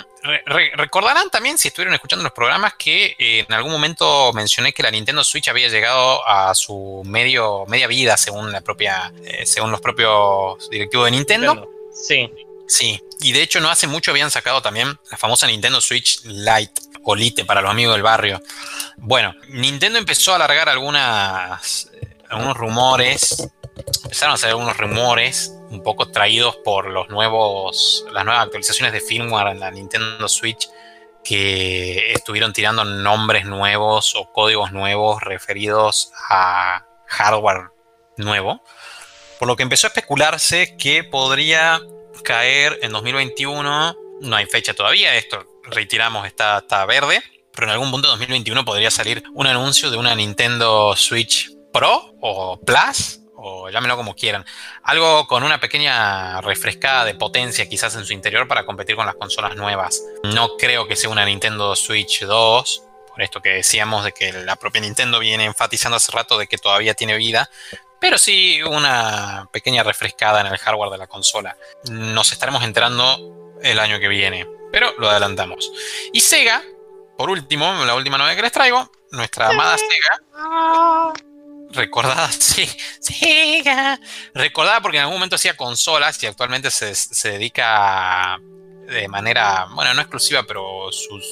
recordarán también, si estuvieron escuchando los programas, que eh, en algún momento mencioné que la Nintendo Switch había llegado a su medio, media vida, según la propia, eh, según los propios directivos de Nintendo. Sí. Sí, y de hecho no hace mucho habían sacado también la famosa Nintendo Switch Lite Olite para los amigos del barrio. Bueno, Nintendo empezó a alargar algunas, algunos rumores, empezaron a hacer algunos rumores un poco traídos por los nuevos, las nuevas actualizaciones de firmware en la Nintendo Switch que estuvieron tirando nombres nuevos o códigos nuevos referidos a hardware nuevo. Por lo que empezó a especularse que podría caer en 2021, no hay fecha todavía, esto retiramos, está, está verde, pero en algún punto de 2021 podría salir un anuncio de una Nintendo Switch Pro o Plus o llámenlo como quieran. Algo con una pequeña refrescada de potencia quizás en su interior para competir con las consolas nuevas. No creo que sea una Nintendo Switch 2, por esto que decíamos de que la propia Nintendo viene enfatizando hace rato de que todavía tiene vida, pero sí una pequeña refrescada en el hardware de la consola. Nos estaremos enterando el año que viene, pero lo adelantamos. Y Sega, por último, la última novedad que les traigo, nuestra amada Sega. Recordada, sí, Sega. Recordada porque en algún momento hacía consolas y actualmente se, se dedica de manera, bueno, no exclusiva, pero sus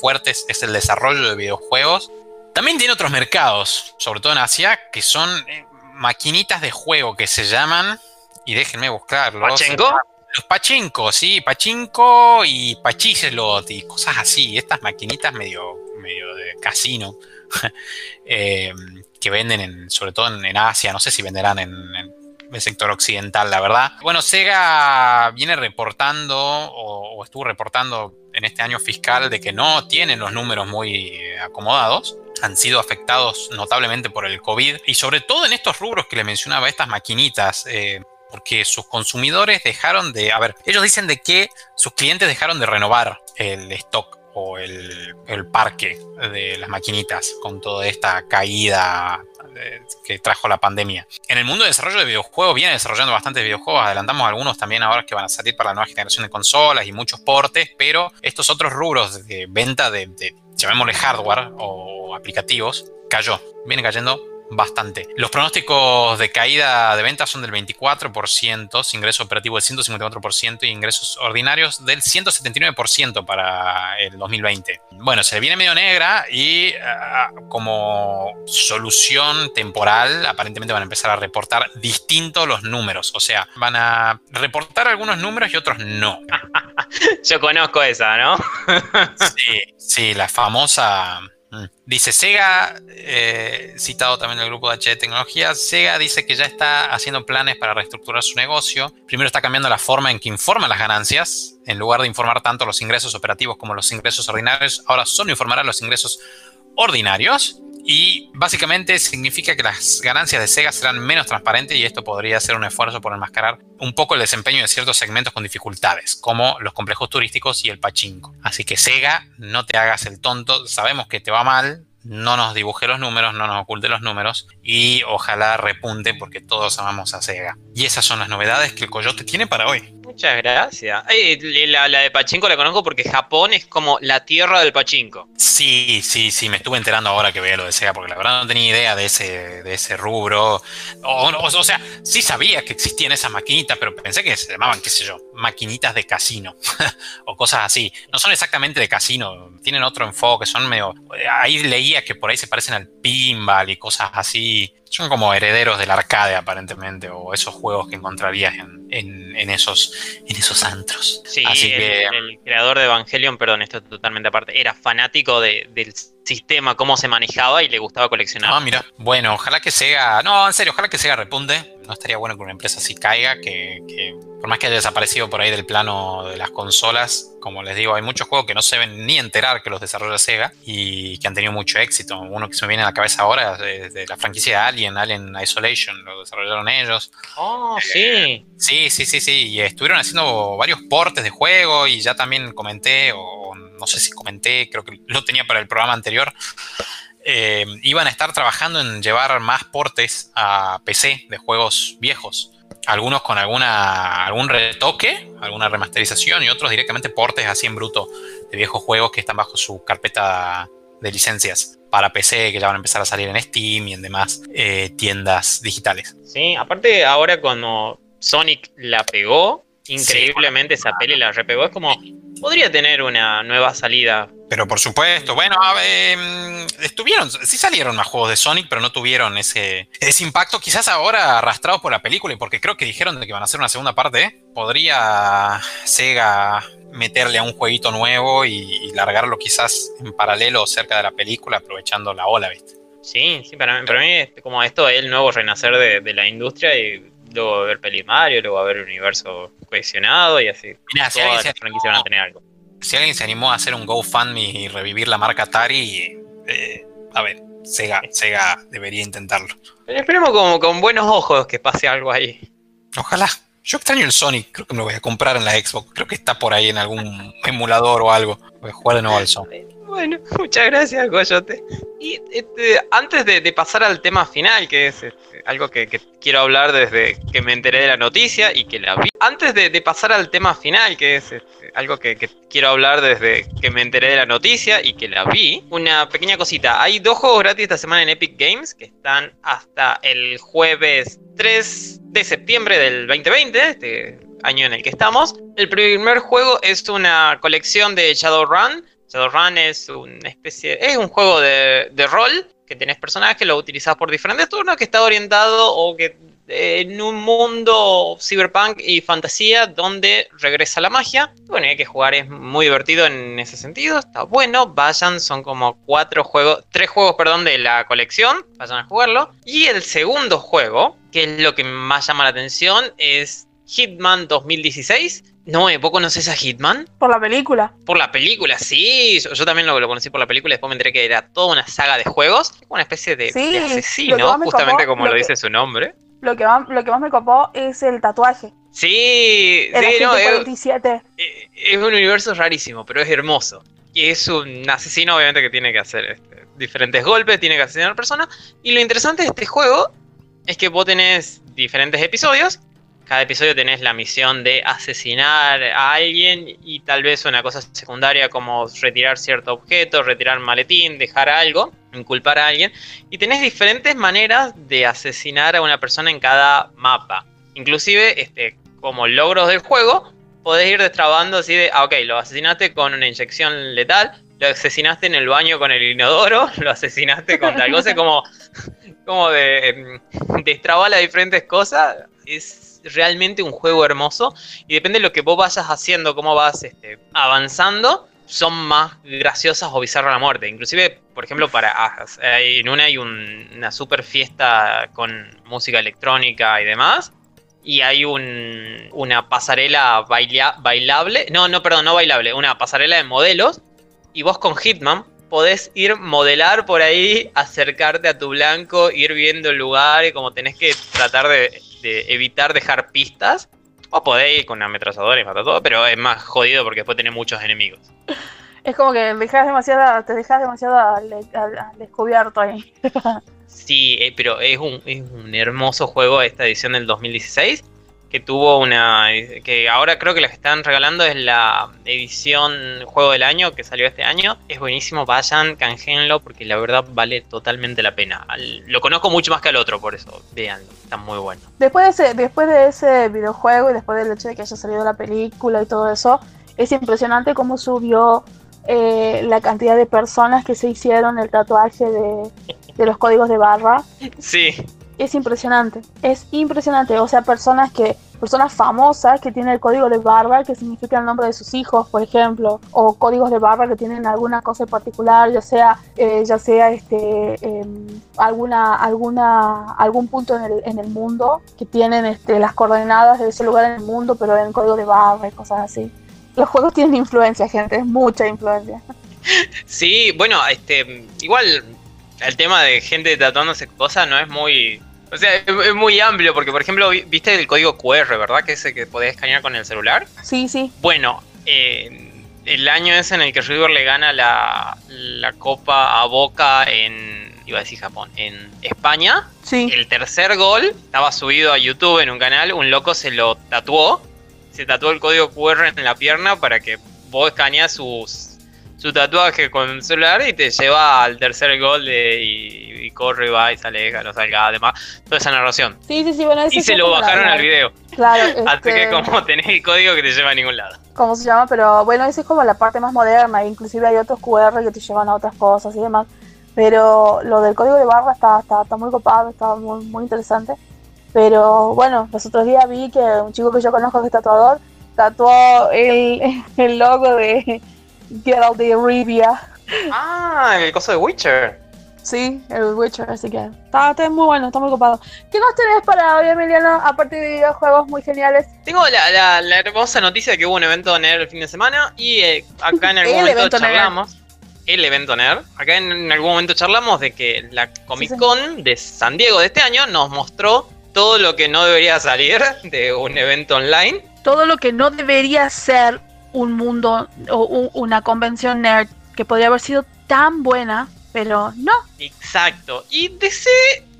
fuertes es el desarrollo de videojuegos. También tiene otros mercados, sobre todo en Asia, que son eh, maquinitas de juego que se llaman, y déjenme buscarlo. ¿Pachinko? Los pachinko, sí, pachinko y pachislot y cosas así. Estas maquinitas medio, medio de casino eh, que venden en, sobre todo en, Asia. No sé si venderán en el sector occidental, la verdad. Bueno, Sega viene reportando o, estuvo reportando en este año fiscal de que no tienen los números muy acomodados. Han sido afectados notablemente por el COVID y sobre todo en estos rubros que le mencionaba, estas maquinitas, eh, porque sus consumidores dejaron de, a ver, ellos dicen de que sus clientes dejaron de renovar el stock o el, parque de las maquinitas con toda esta caída eh, que trajo la pandemia. En el mundo de desarrollo de videojuegos viene desarrollando bastantes videojuegos, adelantamos algunos también ahora que van a salir para la nueva generación de consolas y muchos portes, pero estos otros rubros de venta de, de llamémosle hardware o aplicativos, cayó, viene cayendo bastante. Los pronósticos de caída de ventas son del 24%, ingreso operativo del 154% y ingresos ordinarios del 179% para el 2020. Bueno, se viene medio negra y ah, como solución temporal aparentemente van a empezar a reportar distintos los números. O sea, van a reportar algunos números y otros no. Yo conozco esa, ¿no? sí, sí, la famosa. Dice Sega, eh, citado también del grupo de HD Tecnología, Sega dice que ya está haciendo planes para reestructurar su negocio. Primero está cambiando la forma en que informa las ganancias. En lugar de informar tanto los ingresos operativos como los ingresos ordinarios, ahora solo informará los ingresos ordinarios. Y básicamente significa que las ganancias de Sega serán menos transparentes y esto podría ser un esfuerzo por enmascarar un poco el desempeño de ciertos segmentos con dificultades, como los complejos turísticos y el pachinko. Así que Sega, no te hagas el tonto, sabemos que te va mal, no nos dibuje los números, no nos oculte los números y ojalá repunte porque todos amamos a Sega. Y esas son las novedades que el Coyote tiene para hoy. Muchas gracias. la, de Pachinko la conozco porque Japón es como la tierra del Pachinko. Sí, sí, sí, me estuve enterando ahora que veo lo de Sega porque la verdad no tenía idea de ese, de ese rubro. O, o sea, sí sabía que existían esas maquinitas, pero pensé que se llamaban, qué sé yo, maquinitas de casino o cosas así. No son exactamente de casino, tienen otro enfoque, son medio... Ahí leía que por ahí se parecen al pinball y cosas así. Son como herederos del arcade aparentemente, o esos juegos que encontrarías en, esos, en esos antros. Sí, Así el, que, el creador de Evangelion, perdón, esto es totalmente aparte, era fanático del sistema, cómo se manejaba y le gustaba coleccionar. Ah, mira. Bueno, ojalá que Sega. No, en serio, ojalá que Sega repunte. No estaría bueno que una empresa así caiga, que, por más que haya desaparecido por ahí del plano de las consolas, como les digo, hay muchos juegos que no se ven ni enterar que los desarrolla Sega y que han tenido mucho éxito. Uno que se me viene a la cabeza ahora es de, la franquicia de Alien, Alien Isolation, lo desarrollaron ellos. Oh, sí. Sí, sí, sí, sí. Y estuvieron haciendo varios portes de juego y ya también comenté, o no sé si comenté, creo que lo tenía para el programa anterior. Eh, iban a estar trabajando en llevar más portes a PC de juegos viejos. Algunos con alguna, algún retoque, alguna remasterización y otros directamente portes así en bruto de viejos juegos que están bajo su carpeta de licencias para PC que ya van a empezar a salir en Steam y en demás eh, tiendas digitales. Sí, aparte ahora cuando Sonic la pegó, increíblemente esa peli la repegó, es como podría tener una nueva salida. Pero por supuesto, bueno, em, estuvieron, sí salieron más juegos de Sonic, pero no tuvieron ese, ese impacto, quizás ahora arrastrados por la película y porque creo que dijeron de que van a hacer una segunda parte, podría Sega meterle a un jueguito nuevo y, largarlo quizás en paralelo cerca de la película, aprovechando la ola, ¿viste? Sí, sí, para mí, para mí como esto es el nuevo renacer de, de la industria y luego va a haber peli Mario, luego va a haber un universo cohesionado y así. Mira, si alguien, se van a tener algo. si alguien se animó a hacer un GoFundMe y revivir la marca Atari, eh, a ver, Sega, Sega debería intentarlo. esperemos como con buenos ojos que pase algo ahí. Ojalá. Yo extraño el Sonic, creo que me lo voy a comprar en la Xbox. Creo que está por ahí en algún emulador o algo. A jugar de nuevo al Son. Bueno, muchas gracias, Coyote. Y este, antes de, pasar al tema final, que es este, algo que, quiero hablar desde que me enteré de la noticia y que la vi. Antes de, pasar al tema final, que es este, algo que, quiero hablar desde que me enteré de la noticia y que la vi, una pequeña cosita. Hay dos juegos gratis esta semana en Epic Games que están hasta el jueves 3 de septiembre del 2020, este año en el que estamos. El primer juego es una colección de Shadowrun Shadowrun es una especie, es un juego de, rol que tenés personajes lo utilizás por diferentes turnos, que está orientado o que en un mundo cyberpunk y fantasía donde regresa la magia. Bueno, hay que jugar, es muy divertido en ese sentido, está bueno. Vayan, son como cuatro juegos, tres juegos, perdón, de la colección, vayan a jugarlo. Y el segundo juego, que es lo que más llama la atención, es Hitman 2016 no, ¿vos conoces a Hitman? Por la película. Por la película, sí. Yo, también lo, lo, conocí por la película. Después me enteré que era toda una saga de juegos. Una especie de, asesino, justamente como lo, dice su nombre. Lo que, más, lo que más me copó es el tatuaje. Sí, sí, no, es, es, un universo rarísimo, pero es hermoso. Y es un asesino, obviamente, que tiene que hacer este, diferentes golpes, tiene que asesinar personas. Y lo interesante de este juego es que vos tenés diferentes episodios cada episodio tenés la misión de asesinar a alguien y tal vez una cosa secundaria como retirar cierto objeto, retirar maletín, dejar algo, inculpar a alguien. Y tenés diferentes maneras de asesinar a una persona en cada mapa. Inclusive, este, como logros del juego, podés ir destrabando así de, ah, ok, lo asesinaste con una inyección letal, lo asesinaste en el baño con el inodoro, lo asesinaste con tal cosa, como, como de destrabar las diferentes cosas. Es realmente un juego hermoso y depende de lo que vos vayas haciendo, cómo vas este, avanzando, son más graciosas o bizarras la muerte. Inclusive, por ejemplo, para ah, en una hay una super fiesta con música electrónica y demás. Y hay un, una pasarela bailable. No, no, perdón, no bailable. Una pasarela de modelos. Y vos con Hitman podés ir modelar por ahí, acercarte a tu blanco, ir viendo el lugar y como tenés que tratar de de evitar dejar pistas. O podéis ir con una ametralladora y matar todo, pero es más jodido porque después tenés muchos enemigos. Es como que dejas demasiada, te dejas demasiado al, descubierto ahí. sí, eh, pero es un, es un hermoso juego esta edición del 2016 que tuvo una que ahora creo que la que están regalando es la edición juego del año que salió este año. Es buenísimo vayan canjeenlo porque la verdad vale totalmente la pena. Lo conozco mucho más que al otro por eso véanlo está muy bueno. Después de ese después de ese videojuego y después del hecho de que haya salido la película y todo eso es impresionante cómo subió eh, la cantidad de personas que se hicieron el tatuaje de, de los códigos de barra. Sí es impresionante, es impresionante, o sea, personas que, personas famosas que tienen el código de barra que significa el nombre de sus hijos, por ejemplo, o códigos de barra que tienen alguna cosa en particular, ya sea, eh, ya sea este, em, alguna, alguna, algún punto en el, en el mundo que tienen este, las coordenadas de ese lugar en el mundo, pero en código de barra y cosas así. Los juegos tienen influencia, gente, mucha influencia. Sí, bueno, este, igual el tema de gente tatuándose cosas no es muy o sea, es, muy amplio porque, por ejemplo, viste el código QR, ¿verdad? Que es el que podés escanear con el celular. Sí, sí. Bueno, eh, el año es en el que River le gana la, la Copa a Boca en, iba a decir Japón, en España. Sí. El tercer gol estaba subido a YouTube en un canal, un loco se lo tatuó, se tatuó el código QR en la pierna para que vos escaneas sus su tatuaje con el celular y te lleva al tercer gol de, y, corre y va y se aleja, no salga, además, toda esa narración. Sí, sí, sí, bueno, Y se lo bajaron al video. Claro. Así que este, como tenés el código que te lleva a ningún lado. ¿Cómo se llama? Pero bueno, esa es como la parte más moderna, inclusive hay otros QR que te llevan a otras cosas y demás. Pero lo del código de barra está, está, está muy copado, está muy, muy interesante. Pero bueno, los otros días vi que un chico que yo conozco que es tatuador tatuó el, el logo de Geralt de Rivia. Ah, el coso de Witcher. Sí, el Witcher, así que está, muy bueno, está muy ocupado. ¿Qué más tenés para hoy, Emiliano, aparte de videojuegos muy geniales? Tengo la, la, hermosa noticia de que hubo un evento NER el fin de semana y eh, acá en algún momento charlamos. El evento NER. Acá en, algún momento charlamos de que la Comic Con de San Diego de este año nos mostró todo lo que no debería salir de un evento online. Todo lo que no debería ser un mundo o una convención nerd que podría haber sido tan buena, pero no. Exacto. Y DC,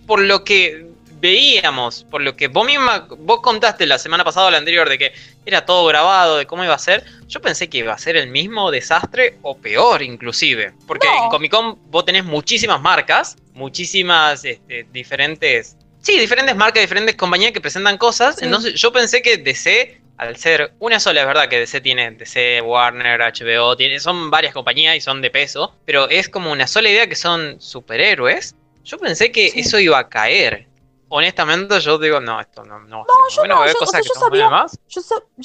por lo que veíamos, por lo que vos misma, vos contaste la semana pasada o la anterior de que era todo grabado, de cómo iba a ser, yo pensé que iba a ser el mismo desastre o peor inclusive. Porque en Comic Con vos tenés muchísimas marcas, muchísimas este, diferentes... Sí, diferentes marcas, diferentes compañías que presentan cosas. Entonces yo pensé que DC al ser una sola, es verdad que DC tiene, DC, Warner, HBO, tiene, son varias compañías y son de peso, pero es como una sola idea que son superhéroes. Yo pensé que eso iba a caer. Honestamente, yo digo, no, esto no, no, no yo no, yo, sabía, más. Yo,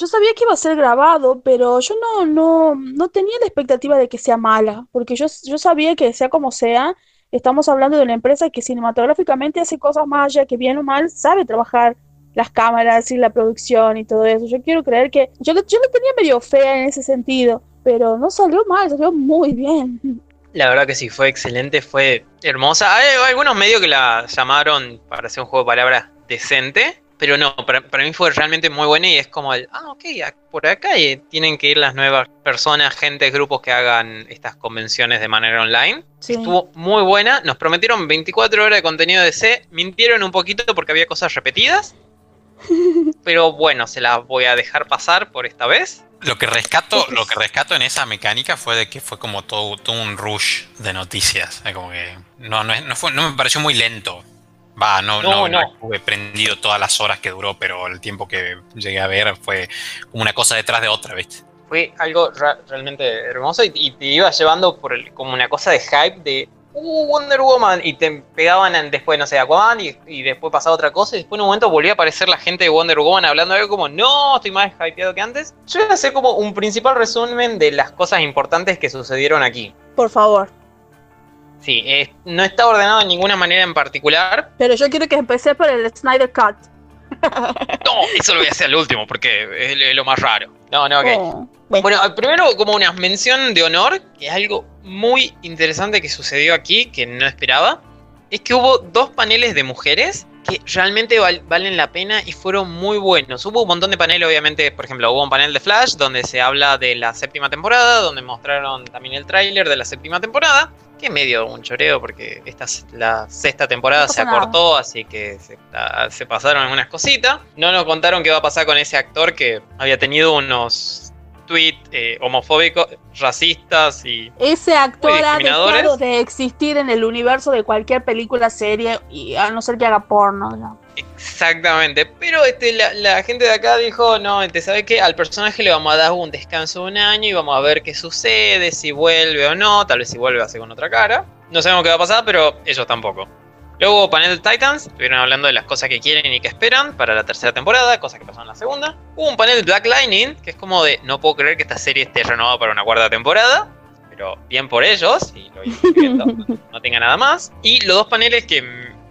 sabía que iba a ser grabado, pero yo no, no, no tenía la expectativa de que sea mala, porque yo, yo sabía que sea como sea, estamos hablando de una empresa que cinematográficamente hace cosas más allá, que bien o mal sabe trabajar las cámaras y la producción y todo eso. Yo quiero creer que yo, yo le tenía medio fea en ese sentido, pero no salió mal, salió muy bien. La verdad que sí, fue excelente, fue hermosa. Hay algunos medios que la llamaron para hacer un juego de palabras decente, pero no, para, mí fue realmente muy buena y es como el, ah, ok, por acá tienen que ir las nuevas personas, gente, grupos que hagan estas convenciones de manera online. Estuvo muy buena, nos prometieron 24 horas de contenido de C, mintieron un poquito porque había cosas repetidas, pero bueno, se la voy a dejar pasar por esta vez. Lo que rescato, lo que rescato en esa mecánica fue de que fue como todo, un rush de noticias. Como que no, no, fue, no me pareció muy lento. Va, no, no, no, estuve prendido todas las horas que duró, pero el tiempo que llegué a ver fue como una cosa detrás de otra, ¿viste? Fue algo realmente hermoso y, te iba llevando por como una cosa de hype de uh, Wonder Woman, y te pegaban después, no sé, Aquaman, y, y después pasaba otra cosa, y después en un momento volvía a aparecer la gente de Wonder Woman hablando de algo como, no, estoy más hypeado que antes. Yo voy a hacer como un principal resumen de las cosas importantes que sucedieron aquí. Por favor. Sí, no está ordenado de ninguna manera en particular. Pero yo quiero que empecé por el Snyder Cut. No, eso lo voy a hacer al último porque es lo más raro. No, no, ok. Oh, bueno. primero como una mención de honor, que es algo muy interesante que sucedió aquí, que no esperaba, es que hubo dos paneles de mujeres que realmente valen la pena y fueron muy buenos. Hubo un montón de paneles, obviamente, por ejemplo, hubo un panel de Flash donde se habla de la séptima temporada, donde mostraron también el tráiler de la séptima temporada que medio un choreo porque esta la sexta temporada se acortó, así que se, pasaron algunas cositas. No nos contaron qué va a pasar con ese actor que había tenido unos tweets eh, homofóbicos, racistas y ese actor ha dejado de existir en el universo de cualquier película, serie y a no ser que haga porno. Exactamente, pero este, la, gente de acá dijo, no, te este, sabe que al personaje le vamos a dar un descanso de un año y vamos a ver qué sucede, si vuelve o no, tal vez si vuelve a ser con otra cara. No sabemos qué va a pasar, pero ellos tampoco. Luego hubo panel de Titans, estuvieron hablando de las cosas que quieren y que esperan para la tercera temporada, cosas que pasaron en la segunda. Hubo un panel de Black Lightning, que es como de, no puedo creer que esta serie esté renovada para una cuarta temporada, pero bien por ellos, y lo no tenga nada más. Y los dos paneles que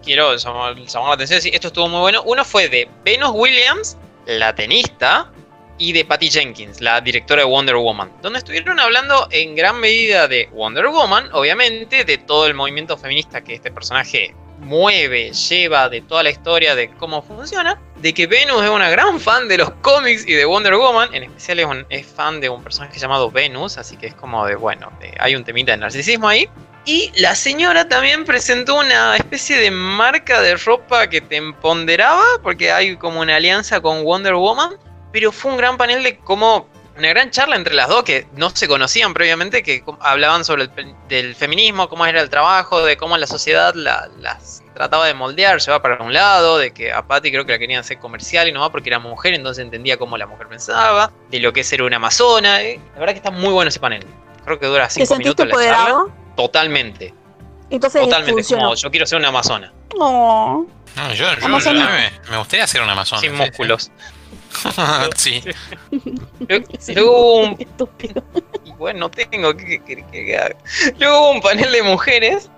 quiero llamar, la atención, esto estuvo muy bueno. Uno fue de Venus Williams, la tenista, y de Patty Jenkins, la directora de Wonder Woman, donde estuvieron hablando en gran medida de Wonder Woman, obviamente, de todo el movimiento feminista que este personaje mueve, lleva, de toda la historia de cómo funciona, de que Venus es una gran fan de los cómics y de Wonder Woman, en especial es, fan de un personaje llamado Venus, así que es como de, bueno, hay un temita de narcisismo ahí. Y la señora también presentó una especie de marca de ropa que te empoderaba, porque hay como una alianza con Wonder Woman, pero fue un gran panel de cómo una gran charla entre las dos que no se conocían previamente, que hablaban sobre el del feminismo, cómo era el trabajo, de cómo la sociedad las trataba de moldear, llevaba para un lado, de que a Patty creo que la querían hacer comercial y no va porque era mujer, entonces entendía cómo la mujer pensaba, de lo que es ser una amazona. Eh. La verdad que está muy bueno ese panel. Creo que dura cinco minutos la charla. Totalmente. Entonces Totalmente, como yo quiero ser una amazona. No. No, yo, yo, me, gustaría ser una amazona. Sin músculos. sí. Luego un... Estúpido. Bueno, no tengo que, que, Luego hubo un panel de mujeres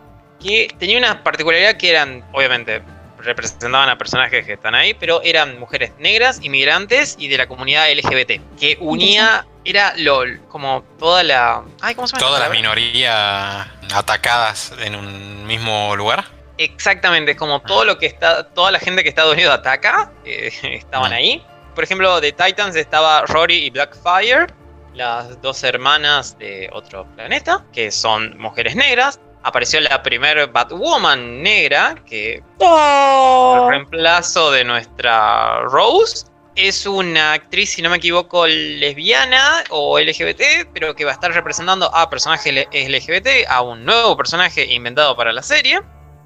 que tenía una particularidad que eran, obviamente, representaban a personajes que están ahí, pero eran mujeres negras, inmigrantes y de la comunidad LGBT, que unía, era lo, como toda la... Ay, ¿cómo se llama Toda la minoría atacadas en un mismo lugar. Exactamente, como todo lo que está, toda la gente que Estados Unidos ataca, eh, estaban ahí. Por ejemplo, de Titans estaba Rory y Blackfire. las dos hermanas de otro planeta, que son mujeres negras. Apareció la primer Batwoman negra, que oh. el reemplazo de nuestra Rose. Es una actriz, si no me equivoco, lesbiana o LGBT, pero que va a estar representando a personajes LGBT, a un nuevo personaje inventado para la serie.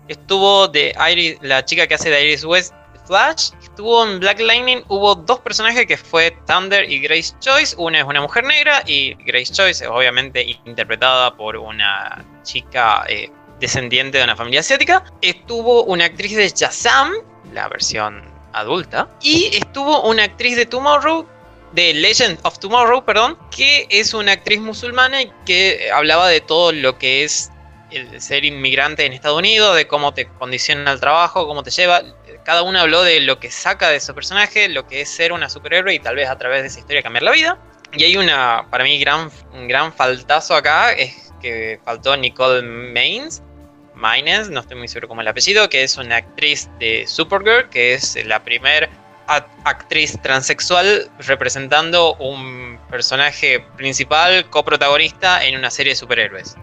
Estuvo de Iris, la chica que hace de Iris West Flash. En Black Lightning. Hubo dos personajes que fue Thunder y Grace Choice. Una es una mujer negra y Grace Choice es obviamente interpretada por una chica eh, descendiente de una familia asiática. Estuvo una actriz de Shazam, la versión adulta. Y estuvo una actriz de Tomorrow de Legend of Tomorrow, perdón, que es una actriz musulmana y que hablaba de todo lo que es el ser inmigrante en Estados Unidos, de cómo te condiciona el trabajo, cómo te lleva cada uno habló de lo que saca de su personaje, lo que es ser una superhéroe y tal vez a través de esa historia cambiar la vida. Y hay una, para mí, gran, un gran faltazo acá, es que faltó Nicole Maines, Maines, no estoy muy seguro cómo es el apellido, que es una actriz de Supergirl, que es la primera actriz transexual representando un personaje principal, coprotagonista en una serie de superhéroes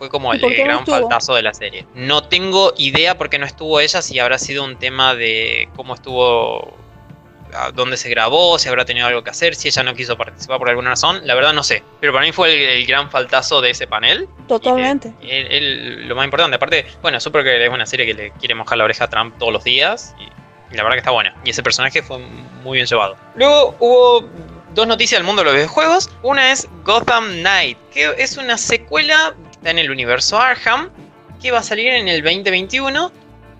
fue como el, gran faltazo de la serie. No tengo idea por qué no estuvo ella, si habrá sido un tema de cómo estuvo, dónde se grabó, si habrá tenido algo que hacer, si ella no quiso participar por alguna razón, la verdad no sé. Pero para mí fue el, gran faltazo de ese panel. Totalmente. lo más importante, aparte, bueno, Super que es una serie que le quiere mojar la oreja a Trump todos los días. Y, y la verdad que está buena. Y ese personaje fue muy bien llevado. Luego hubo dos noticias del mundo de los videojuegos. Una es Gotham Knight, que es una secuela está en el universo Arkham, que va a salir en el 2021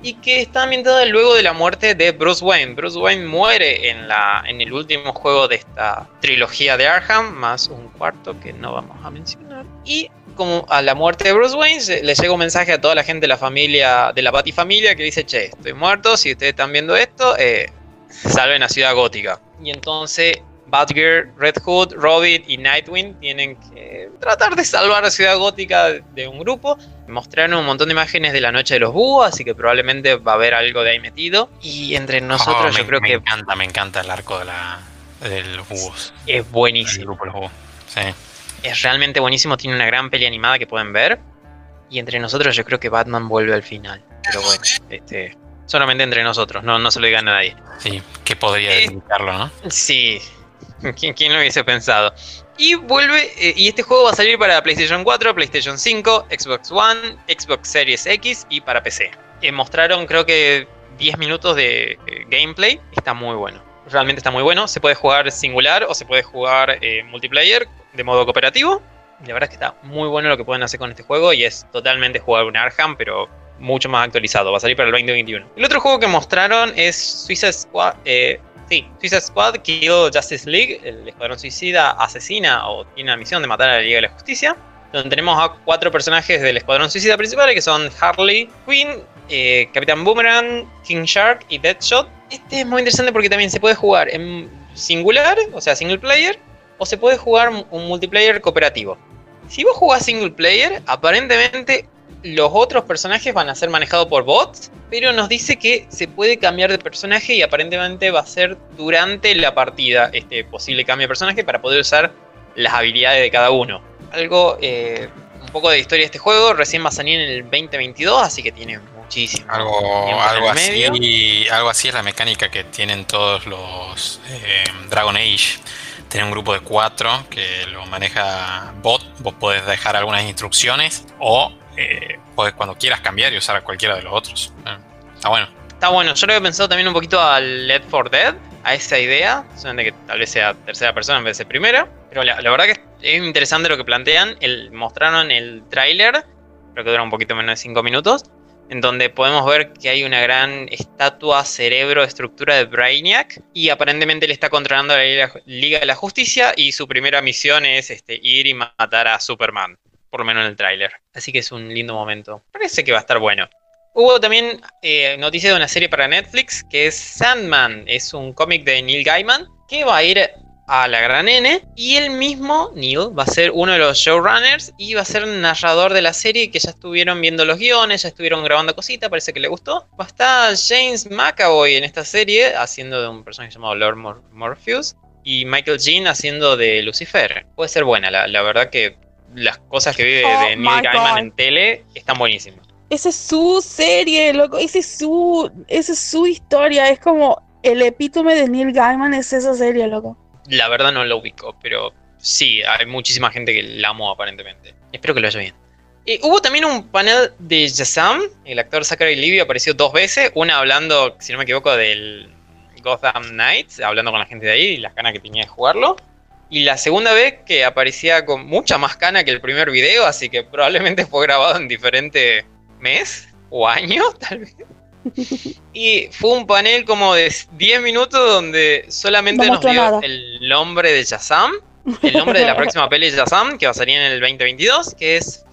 y que está ambientada luego de la muerte de Bruce Wayne. Bruce Wayne muere en, la, en el último juego de esta trilogía de Arkham, más un cuarto que no vamos a mencionar. Y como a la muerte de Bruce Wayne, le llega un mensaje a toda la gente de la familia, de la Batifamilia, que dice, che, estoy muerto, si ustedes están viendo esto, eh, salven a Ciudad Gótica. Y entonces Batgirl, Red Hood, Robin y Nightwing tienen que tratar de salvar la ciudad gótica de un grupo. Mostraron un montón de imágenes de la noche de los búhos, así que probablemente va a haber algo de ahí metido. Y entre nosotros, oh, yo creo que. Me encanta, me encanta el arco de, la, de los búhos. Es buenísimo. Sí. Es realmente buenísimo, tiene una gran peli animada que pueden ver. Y entre nosotros, yo creo que Batman vuelve al final. Pero bueno, este. Solamente entre nosotros, no, no se lo digan a nadie. Sí, que podría eh, ¿no? Sí, ¿Quién, lo hubiese pensado? Y vuelve, eh, y este juego va a salir para PlayStation 4, PlayStation 5, Xbox One, Xbox Series X y para PC. Eh, mostraron creo que 10 minutos de eh, gameplay, está muy bueno. Realmente está muy bueno, se puede jugar singular o se puede jugar multiplayer de modo cooperativo. La verdad es que está muy bueno lo que pueden hacer con este juego y es totalmente jugar un Arkham, pero mucho más actualizado. Va a salir para el 2021. El otro juego que mostraron es Suicide Squad, Sí, Suicide Squad Kill Justice League, el Escuadrón Suicida asesina o tiene la misión de matar a la Liga de la Justicia, donde tenemos a cuatro personajes del Escuadrón Suicida principal, que son Harley Quinn, eh, Capitán Boomerang, King Shark y Deadshot. Este es muy interesante porque también se puede jugar en singular, o sea, single player, o se puede jugar un multiplayer cooperativo. Si vos jugás single player, aparentemente los otros personajes van a ser manejados por bots, pero nos dice que se puede cambiar de personaje y aparentemente va a ser durante la partida este posible cambio de personaje para poder usar las habilidades de cada uno. Algo, eh, un poco de historia de este juego, recién va a salir en el 2022, así que tiene muchísimo. Algo, algo así, algo así es la mecánica que tienen todos los eh, Dragon Age tener un grupo de cuatro que lo maneja bot. Vos podés dejar algunas instrucciones o eh, puedes cuando quieras cambiar y usar a cualquiera de los otros. Eh, está bueno. Está bueno, yo lo había pensado también un poquito al Led for Dead, a esa idea, solamente que tal vez sea tercera persona en vez de primera. Pero la, verdad que es interesante lo que plantean. El, mostraron el tráiler, creo que dura un poquito menos de 5 minutos, en donde podemos ver que hay una gran estatua cerebro estructura de Brainiac y aparentemente le está controlando la Liga de la Justicia y su primera misión es este, ir y matar a Superman por lo menos en el tráiler. Así que es un lindo momento. Parece que va a estar bueno. Hubo también eh, noticias de una serie para Netflix que es Sandman. Es un cómic de Neil Gaiman que va a ir a la gran N. Y él mismo, Neil, va a ser uno de los showrunners y va a ser narrador de la serie que ya estuvieron viendo los guiones, ya estuvieron grabando cositas, parece que le gustó. Va a estar James McAvoy en esta serie haciendo de un personaje llamado Lord Morpheus. y Michael Jean haciendo de Lucifer. Puede ser buena, la, verdad que las cosas que vive oh de Neil Gaiman en tele están buenísimas. Esa es su serie, loco, esa es su, esa es su historia, es como el epítome de Neil Gaiman es esa serie, loco. La verdad no lo ubico, pero sí, hay muchísima gente que la amó aparentemente. Espero que lo haya bien. Eh, hubo también un panel de Yazam, el actor Zachary Livio apareció dos veces, una hablando, si no me equivoco, del Gotham Knights, hablando con la gente de ahí y las ganas que tenía de jugarlo. Y la segunda vez que aparecía con mucha más cana que el primer video, así que probablemente fue grabado en diferente mes o año, tal vez. Y fue un panel como de 10 minutos donde solamente nos dio el nombre de Yazam, el nombre de la próxima peli de Yazam, que va a salir en el 2022, que es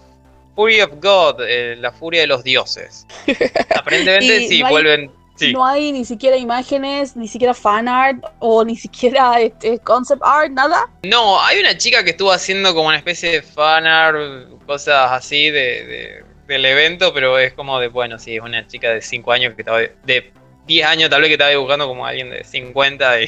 Fury of God, eh, la furia de los dioses. Aparentemente sí, vuelven no hay ni siquiera imágenes, ni siquiera fan art o ni siquiera este, concept art, nada. No, hay una chica que estuvo haciendo como una especie de fan art, cosas así de, del evento, pero es como de, bueno, sí, es una chica de 5 años que estaba, de 10 años tal vez que estaba dibujando como alguien de 50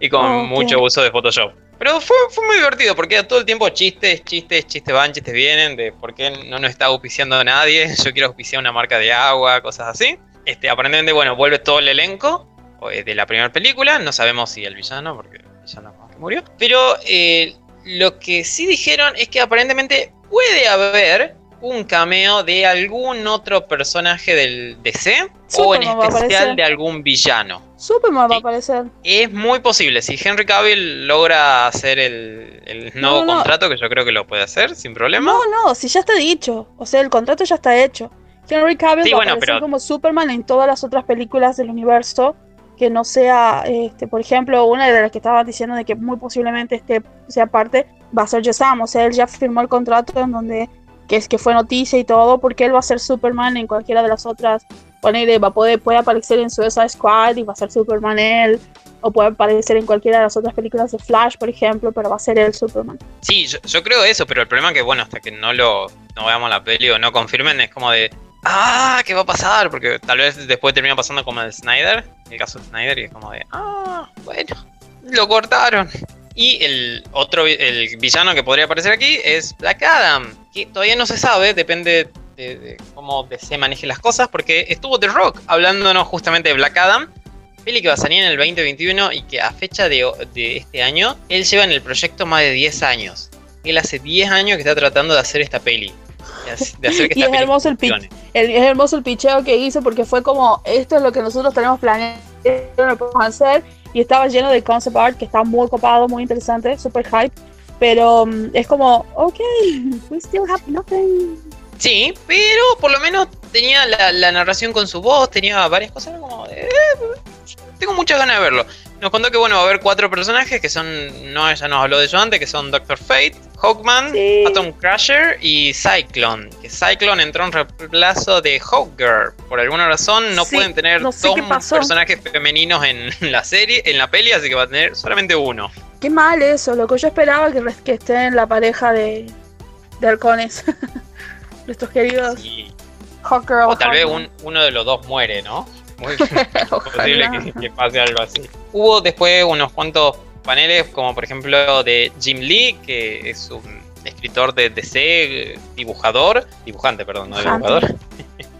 y, con mucho uso de Photoshop. Pero fue, fue muy divertido porque todo el tiempo chistes, chistes, chistes van, chistes vienen, de por qué no nos está auspiciando nadie, yo quiero auspiciar una marca de agua, cosas así. Este, aparentemente, bueno, vuelve todo el elenco eh, de la primera película. No sabemos si el villano, porque el villano murió. Pero eh, lo que sí dijeron es que aparentemente puede haber un cameo de algún otro personaje del DC o en especial de algún villano. Superman va a aparecer. Es muy posible. Si Henry Cavill logra hacer el, nuevo contrato, que yo creo que lo puede hacer sin problema. No, no, si ya está dicho. O sea, el contrato ya está hecho. Henry Cavill va a aparecer como Superman en todas las otras películas del universo que no sea, este, por ejemplo, una de las que estaba diciendo de que muy posiblemente este sea parte, va a ser Shazam, o sea, él ya firmó el contrato en donde que es que fue noticia y todo, porque él va a ser Superman en cualquiera de las otras, pone, va a poder, puede aparecer en Suicide Squad y va a ser Superman él, o puede aparecer en cualquiera de las otras películas de Flash, por ejemplo, pero va a ser él Superman. Sí, yo, yo creo eso, pero el problema es que, bueno, hasta que no lo no veamos la peli o no confirmen, es como de, ah, ¿qué va a pasar? Porque tal vez después termina pasando como el Snyder, el caso de Snyder, y es como de, ah, bueno, lo cortaron. Y el otro, el villano que podría aparecer aquí es Black Adam, que todavía no se sabe, depende de, cómo se manejen las cosas, porque estuvo The Rock hablándonos justamente de Black Adam, peli que va a salir en el 2021 y que a fecha de, de este año, él lleva en el proyecto más de 10 años. Él hace 10 años que está tratando de hacer esta peli y es hermoso el, es hermoso el picheo que hizo porque fue como esto es lo que nosotros tenemos planeado lo podemos hacer y estaba lleno de concept art que está muy copado muy interesante super hype pero mm, es como ok we still have nothing. Sí pero por lo menos tenía la, narración con su voz tenía varias cosas como eh, tengo muchas ganas de verlo. Nos contó que bueno va a haber cuatro personajes que son no ya nos habló de ellos antes que son Doctor Fate Hawkman, Atom Crusher y Cyclone. Que Cyclone entró en reemplazo de Hawkgirl. Por alguna razón no pueden tener dos personajes femeninos en la serie, en la peli, así que va a tener solamente uno. Qué mal eso, lo que yo esperaba que, que esté en la pareja de, de halcones. Nuestros queridos Hawkgirl. O tal vez uno de los dos muere, ¿no? Muy posible que pase algo así. Hubo después unos cuantos paneles como por ejemplo de Jim Lee, que es un escritor de DC, dibujador, dibujante, perdón, no dibujador.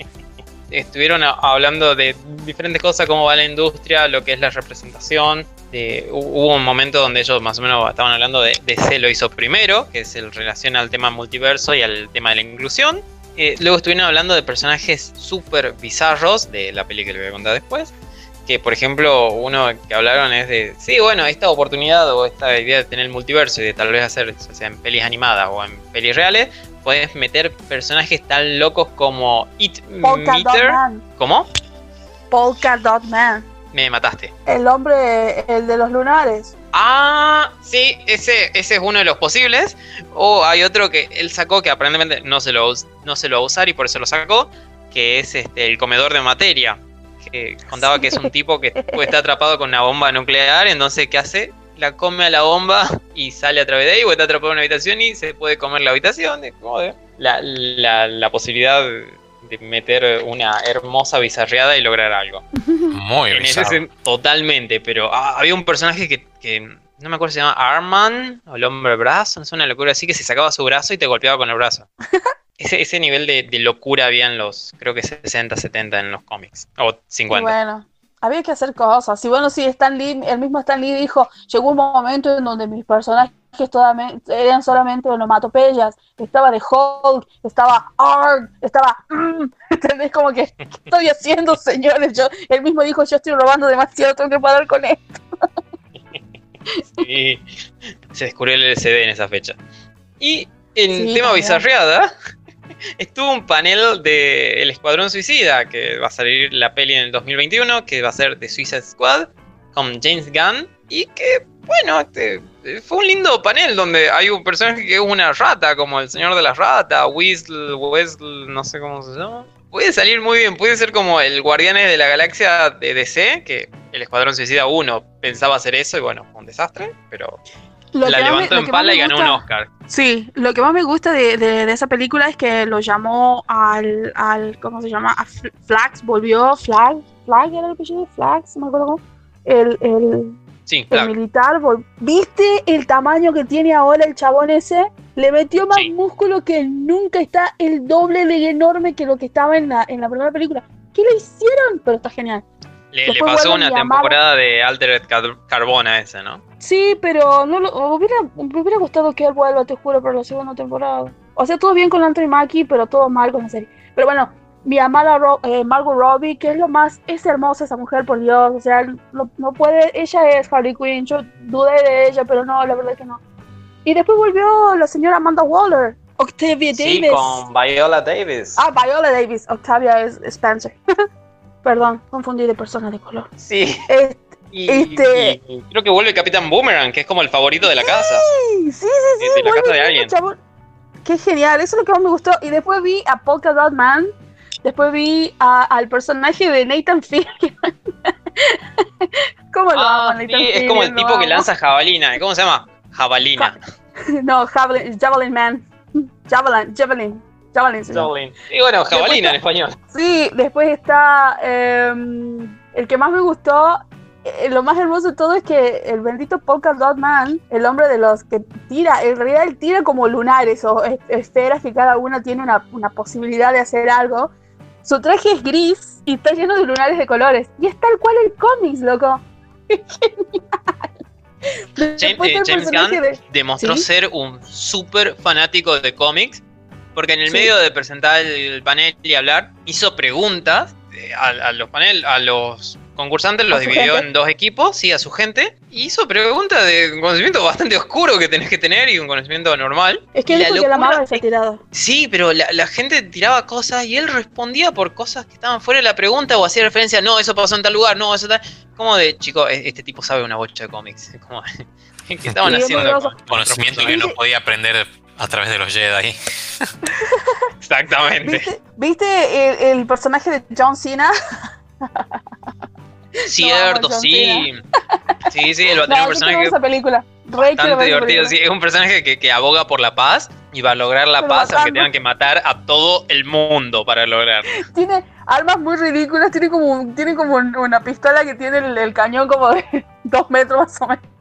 Estuvieron hablando de diferentes cosas, cómo va la industria, lo que es la representación. hubo un momento donde ellos más o menos estaban hablando de DC lo hizo primero, que es el relación al tema multiverso y al tema de la inclusión. Eh, luego estuvieron hablando de personajes súper bizarros de la peli que les voy a contar después que por ejemplo uno que hablaron es de, sí, bueno, esta oportunidad o esta idea de tener el multiverso y de tal vez hacer, o sea en pelis animadas o en pelis reales, puedes meter personajes tan locos como It Meter. ¿Cómo? Polka Dot Man. Me mataste. El hombre, el de los lunares. Ah, sí, ese, ese es uno de los posibles. O hay otro que él sacó que aparentemente no se lo, no se lo va a usar y por eso lo sacó, que es este, el comedor de materia contaba que es un tipo que está atrapado con una bomba nuclear, entonces ¿qué hace? La come a la bomba y sale a través de ahí, o está atrapado en una habitación y se puede comer la habitación. La, la, la posibilidad de meter una hermosa bizarreada y lograr algo. Muy en totalmente, pero ah, había un personaje que, no me acuerdo si se llama Arman o el hombre brazo, no sé, una locura así que se sacaba su brazo y te golpeaba con el brazo. ese, ese nivel de, locura había en los, creo que 60, 70 en los cómics, o 50. bueno, había que hacer cosas. Y bueno, sí, Stan Lee, el mismo Stan Lee dijo, llegó un momento en donde mis personajes eran solamente onomatopeyas, estaba de Hulk, estaba Arg, estaba... Mm", ¿Entendés? Como que, ¿qué estoy haciendo, señores? Yo, él mismo dijo, yo estoy robando demasiado, tengo que parar con esto. sí, se descubrió el LCD en esa fecha. Y en tema bizarreada, estuvo un panel de El Escuadrón Suicida, que va a salir la peli en el 2021, que va a ser de Suicide Squad, con James Gunn, y que, bueno, este, fue un lindo panel donde hay un personaje que es una rata, como el señor de las ratas, Weasel, Weasel, no sé cómo se llama. Puede salir muy bien, puede ser como el Guardianes de la Galaxia de DC, que el Escuadrón Suicida 1 pensaba hacer eso y bueno, fue un desastre, pero la levantó en pala y ganó un Oscar. Sí, lo que más me gusta de, esa película es que lo llamó al, al ¿cómo se llama? A Flax, volvió Flag, Flag era el apellido de Flax, me acuerdo cómo. El, el, sí, el militar, ¿viste el tamaño que tiene ahora el chabón ese? Le metió más músculo que nunca está el doble de enorme que lo que estaba en la, en la primera película. ¿Qué le hicieron? Pero está genial. Le, pasó una temporada de Altered Carbona ese, ¿no? Sí, pero no lo, hubiera, me hubiera gustado que él vuelva, te juro, por la segunda temporada. O sea, todo bien con Anthony Mackie, pero todo mal con la serie. Pero bueno, mi amada eh, Margot Robbie, que es lo más, es hermosa esa mujer, por Dios. O sea, no, puede, ella es Harley Quinn, yo dudé de ella, pero no, la verdad es que no. Y después volvió la señora Amanda Waller. Octavia Davis. Sí, con Viola Davis. Ah, Viola Davis. Octavia es Spencer. Perdón, confundí de personas de color. Sí. Este, creo que vuelve Capitán Boomerang, que es como el favorito de la casa. Sí, sí, sí. De, la casa de alguien. Qué genial, eso es lo que más me gustó. Y después vi a Polka Dot Man. Después vi al personaje de Nathan Fillion. ¿Cómo lo ah, Nathan sí, Es como el tipo que lanza jabalina. ¿Cómo se llama? Jabalina. no, javelin, Javelin Man. Javelin, Javelin. Javelin. Y bueno, jabalina en español. Sí, después está em, el que más me gustó. Eh, lo más hermoso de todo es que el bendito Polka Dot Man, el hombre de los que tira, en realidad él tira como lunares o esferas que cada una tiene una, una posibilidad de hacer algo. Su traje es gris y está lleno de lunares de colores. Y es tal cual el cómics, loco. Genial. James, Gunn demostró ser un súper fanático de cómics porque en el medio de presentar el panel y hablar, hizo preguntas eh, a, los panel, a los concursantes, los dividió en dos equipos, sí, a su gente, y hizo preguntas de un conocimiento bastante oscuro que tenés que tener y un conocimiento normal. Es que él dijo que la amaba esa tirada. Sí, pero la, gente tiraba cosas y él respondía por cosas que estaban fuera de la pregunta o hacía referencia, no, eso pasó en tal lugar, no, eso tal. Como de, chico, e, este tipo sabe una bocha de cómics. Como, ¿Qué estaban haciendo? Conocimiento que no podía aprender a través de los Jedi. Exactamente. ¿Viste, el, personaje de John Cena? Cierto, sí. Sí, sí, él va un personaje. Esa película. bastante divertido, sí. Es un personaje que, aboga por la paz y va a lograr la paz aunque tengan que matar a todo el mundo para lograrlo. Tiene armas muy ridículas, tiene como, tiene como una pistola que tiene el, el cañón como de dos metros más o menos.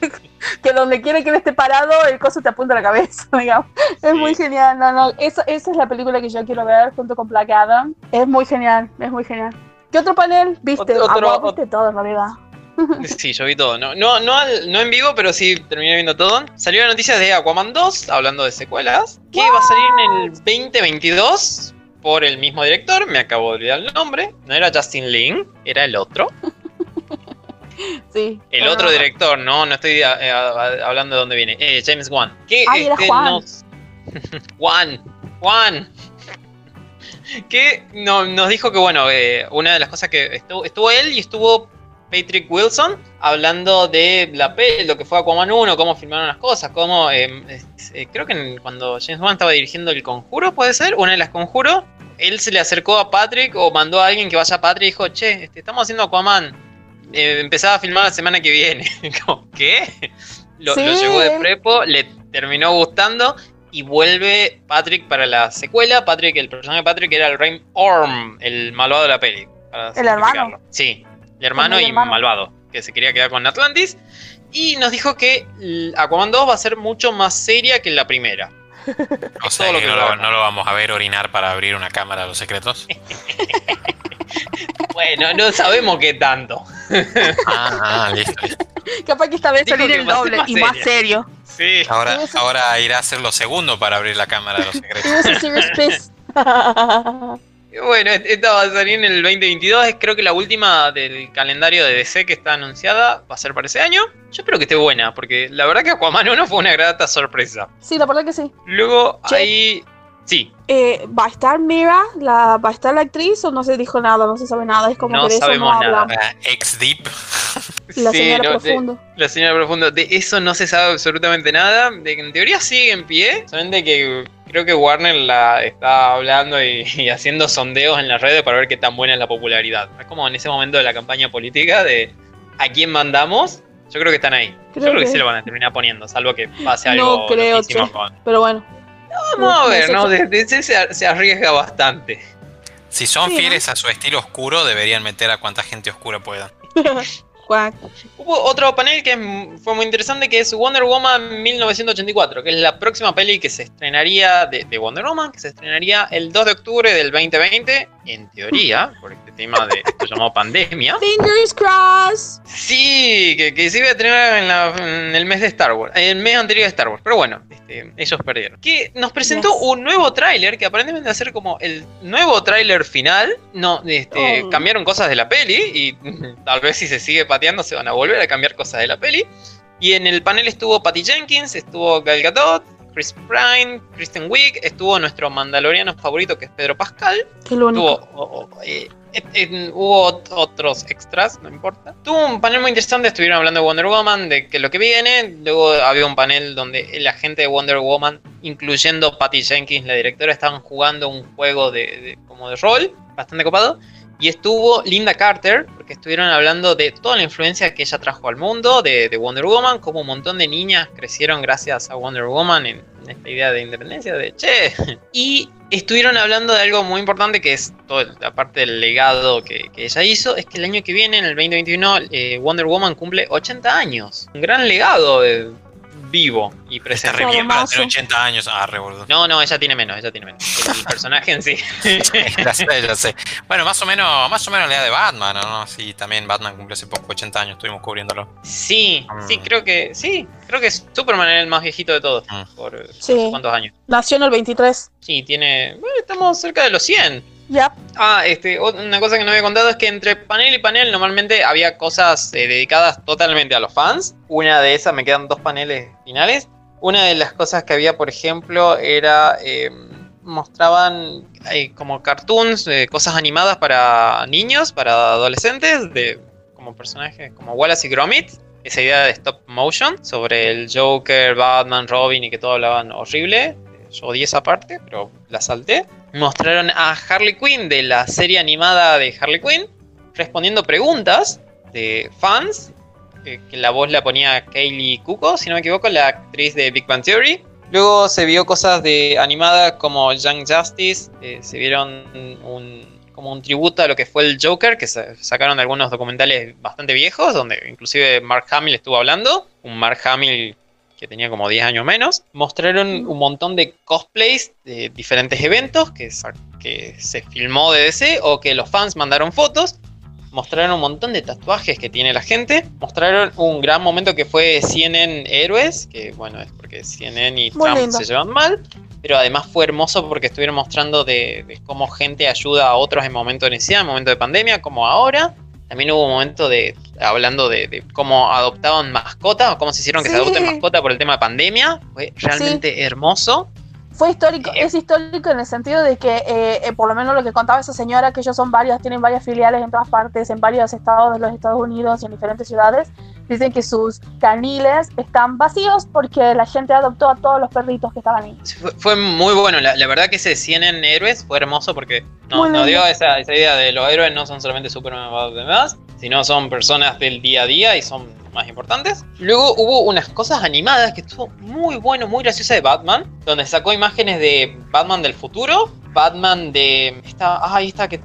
que donde quiere que él esté parado, el coso te apunta a la cabeza, digamos. Es muy genial, no, no, esa, esa es la película que yo quiero ver junto con Black Adam. Es muy genial, es muy genial. ¿Qué otro panel viste? Otro, ah, viste todo en realidad. Sí, yo vi todo. No, no, no, no, en vivo, pero sí terminé viendo todo. Salió la noticia de Aquaman 2, hablando de secuelas, que va a salir en el 2022 por el mismo director. Me acabo de olvidar el nombre. No era Justin Lin, era el otro. Sí. El otro director, no, no estoy eh, hablando de dónde viene. Eh, James Wan. Que este, Juan. Juan, Juan. Que nos dijo que, bueno, eh, una de las cosas que estuvo, él y estuvo Patrick Wilson hablando de la lo que fue Aquaman 1, cómo filmaron las cosas, cómo. creo que cuando James Wan estaba dirigiendo El Conjuro, puede ser, una de las Conjuros, él se le acercó a Patrick o mandó a alguien que vaya a Patrick y dijo: Che, este, estamos haciendo Aquaman eh, empezaba a filmar la semana que viene. ¿Qué? Lo, llevó de prepo, le terminó gustando y vuelve Patrick para la secuela. Patrick, el personaje de Patrick era el Rain Orm, el malvado de la peli. ¿El hermano? Sí, el hermano y malvado. que se quería quedar con Atlantis. Y nos dijo que Aquaman 2 va a ser mucho más seria que la primera. O sea, que, no, lo, vamos a ver orinar para abrir una cámara de los secretos. bueno, no sabemos qué tanto. ah, ah listo, Capaz que esta vez salir el doble y más serio. Sí. Ahora, ahora irá a ser lo segundo para abrir la cámara de los secretos. Bueno, esta va a salir en el 2022. Es creo que la última del calendario de DC que está anunciada va a ser para ese año. Yo espero que esté buena, porque la verdad que Aquaman 1 fue una grata sorpresa. Sí, la verdad que sí. Luego ahí. Sí. Eh, ¿Va a estar Mira? La, ¿Va a estar la actriz o no se dijo nada? No se sabe nada. Es como no que de sabemos eso no nada. Ex Deep. La señora Profundo. la señora Profundo. De eso no se sabe absolutamente nada. De que en teoría sigue en pie. Solamente que creo que Warner la está hablando y, haciendo sondeos en las redes para ver qué tan buena es la popularidad. Es como en ese momento de la campaña política de a quién mandamos. Yo creo que están ahí. Yo creo que, sí lo van a terminar poniendo, salvo que pase algo. No creo, pero bueno. Vamos a ver, ¿no? Desde se, se arriesga bastante. Si son fieles a su estilo oscuro, deberían meter a cuanta gente oscura puedan. Hubo otro panel que fue muy interesante que es Wonder Woman 1984, que es la próxima peli que se estrenaría de, Wonder Woman, que se estrenaría el 2 de octubre del 2020, en teoría, por este tema de esto llamado pandemia. Fingers crossed. Sí, que, se iba a estrenar en, el mes de Star Wars, en el mes anterior de Star Wars, pero bueno, este, ellos perdieron. Que nos presentó un nuevo tráiler que aparentemente va a ser como el nuevo tráiler final. No, este, oh. cambiaron cosas de la peli y tal vez si se sigue se van a volver a cambiar cosas de la peli. Y en el panel estuvo Patty Jenkins, estuvo Gal Gadot, Chris Pine, Kristen Wiig, estuvo nuestro mandaloriano favorito que es Pedro Pascal. Eh, hubo otros extras, no importa. Tuvo un panel muy interesante, estuvieron hablando de Wonder Woman, de que lo que viene. Luego había un panel donde la gente de Wonder Woman, incluyendo Patty Jenkins, la directora, estaban jugando un juego de como de rol, bastante copado. Y estuvo Linda Carter, porque estuvieron hablando de toda la influencia que ella trajo al mundo, de, Wonder Woman, como un montón de niñas crecieron gracias a Wonder Woman en, esta idea de independencia, de che. Y estuvieron hablando de algo muy importante que es toda la parte del legado que, ella hizo, es que el año que viene, en el 2021, eh, Wonder Woman cumple 80 años. Un gran legado. de vivo y presente. Está para tener 80 años. Ah, No, no, ella tiene menos, ella tiene menos. El personaje en sí. ya sé, ya sé. Bueno, más o menos, más o menos la edad de Batman, ¿no? Sí, también Batman cumple hace poco 80 años, estuvimos cubriéndolo. Sí, mm. sí, creo que, sí, creo que Superman es el más viejito de todos. Mm. Por cuántos años. Nació en el 23. Sí, tiene, bueno, estamos cerca de los 100. Ya. Ah, este, una cosa que no había contado es que entre panel y panel normalmente había cosas eh, dedicadas totalmente a los fans. Una de esas, me quedan dos paneles finales. Una de las cosas que había, por ejemplo, era. Em, mostraban eh, como cartoons, eh, cosas animadas para niños, para adolescentes, de como personajes como Wallace y Gromit. Esa idea de stop motion sobre el Joker, Batman, Robin y que todo hablaban horrible. Yo odié esa parte, pero la salté mostraron a Harley Quinn de la serie animada de Harley Quinn respondiendo preguntas de fans, que, la voz la ponía Kaylee Kuko, si no me equivoco, la actriz de Big Bang Theory. Luego se vio cosas de animada como Young Justice, eh, se vieron como un tributo a lo que fue el Joker, que sacaron algunos documentales bastante viejos, donde inclusive Mark Hamill estuvo hablando, un Mark Hamill que tenía como 10 años menos, mostraron un montón de cosplays de diferentes eventos que, que se filmó de DC o que los fans mandaron fotos. Mostraron un montón de tatuajes que tiene la gente. Mostraron un gran momento que fue CNN Héroes, que bueno, es porque CNN y Trump se llevan mal. Pero además fue hermoso porque estuvieron mostrando de, cómo gente ayuda a otros en momentos de necesidad, en momentos de pandemia, como ahora. También hubo un momento de hablando de, cómo adoptaban mascotas o cómo se hicieron que se adopten mascotas por el tema de pandemia. Fue realmente hermoso. Fue histórico, eh, es histórico en el sentido de que, eh, eh, por lo menos lo que contaba esa señora, que ellos son varias, tienen varias filiales en todas partes, en varios estados de los Estados Unidos y en diferentes ciudades, dicen que sus caniles están vacíos porque la gente adoptó a todos los perritos que estaban ahí. Fue, muy bueno, la, verdad que se en héroes fue hermoso porque nos, dio esa, idea de los héroes no son solamente Superman y demás, sino son personas del día a día y son más importantes. Luego hubo unas cosas animadas que estuvo muy bueno, muy graciosa de Batman, donde sacó imágenes de Batman del futuro Batman de. Esta, ah, ahí está, que,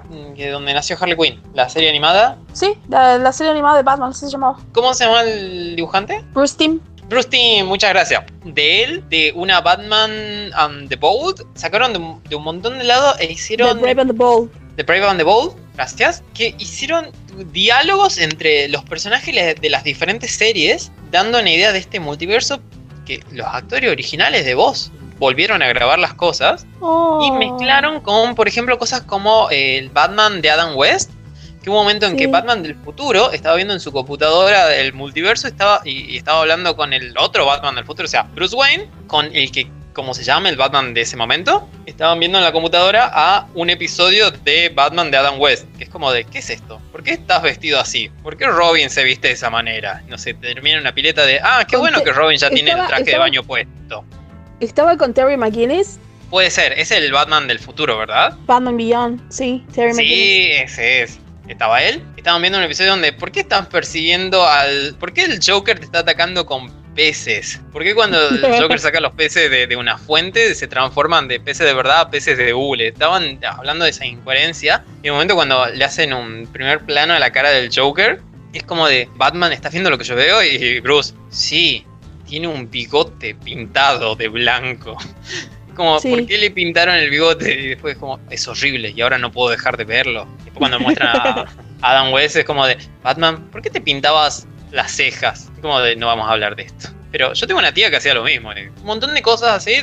donde nació Harley Quinn, la serie animada. Sí, la, serie animada de Batman se llamaba. ¿Cómo se llama el dibujante? Bruce Timm. Bruce Timm, muchas gracias. De él, de una Batman and the Bold, sacaron de, un montón de lados e hicieron. The Brave and the Bold. The Brave and the Bold, gracias. Que hicieron diálogos entre los personajes de las diferentes series, dando una idea de este multiverso que los actores originales de voz volvieron a grabar las cosas y oh. mezclaron con, por ejemplo, cosas como el Batman de Adam West, que hubo un momento en que Batman del futuro estaba viendo en su computadora el multiverso estaba, y, estaba hablando con el otro Batman del futuro, o sea, Bruce Wayne, con el que, como se llama, el Batman de ese momento, estaban viendo en la computadora a un episodio de Batman de Adam West, que es como de, ¿qué es esto? ¿Por qué estás vestido así? ¿Por qué Robin se viste de esa manera? No sé, termina una pileta de, ah, qué bueno que Robin ya tiene el traje de baño puesto. ¿Estaba con Terry McGuinness? Puede ser, es el Batman del futuro, ¿verdad? Batman Beyond, sí, Terry McGuinness. Sí, ese es. Estaba él. Estaban viendo un episodio donde, ¿por qué están persiguiendo al. ¿Por qué el Joker te está atacando con peces? ¿Por qué cuando el Joker saca los peces de, una fuente se transforman de peces de verdad a peces de hule? Estaban hablando de esa incoherencia. Y en un momento cuando le hacen un primer plano a la cara del Joker, es como de Batman está viendo lo que yo veo y Bruce, sí, tiene un bigote pintado de blanco. Como, ¿por qué le pintaron el bigote? Y después como, es horrible y ahora no puedo dejar de verlo. Después cuando muestran a Adam West es como de, Batman, ¿por qué te pintabas las cejas? como de, no vamos a hablar de esto. Pero yo tengo una tía que hacía lo mismo. Eh. Un montón de cosas así,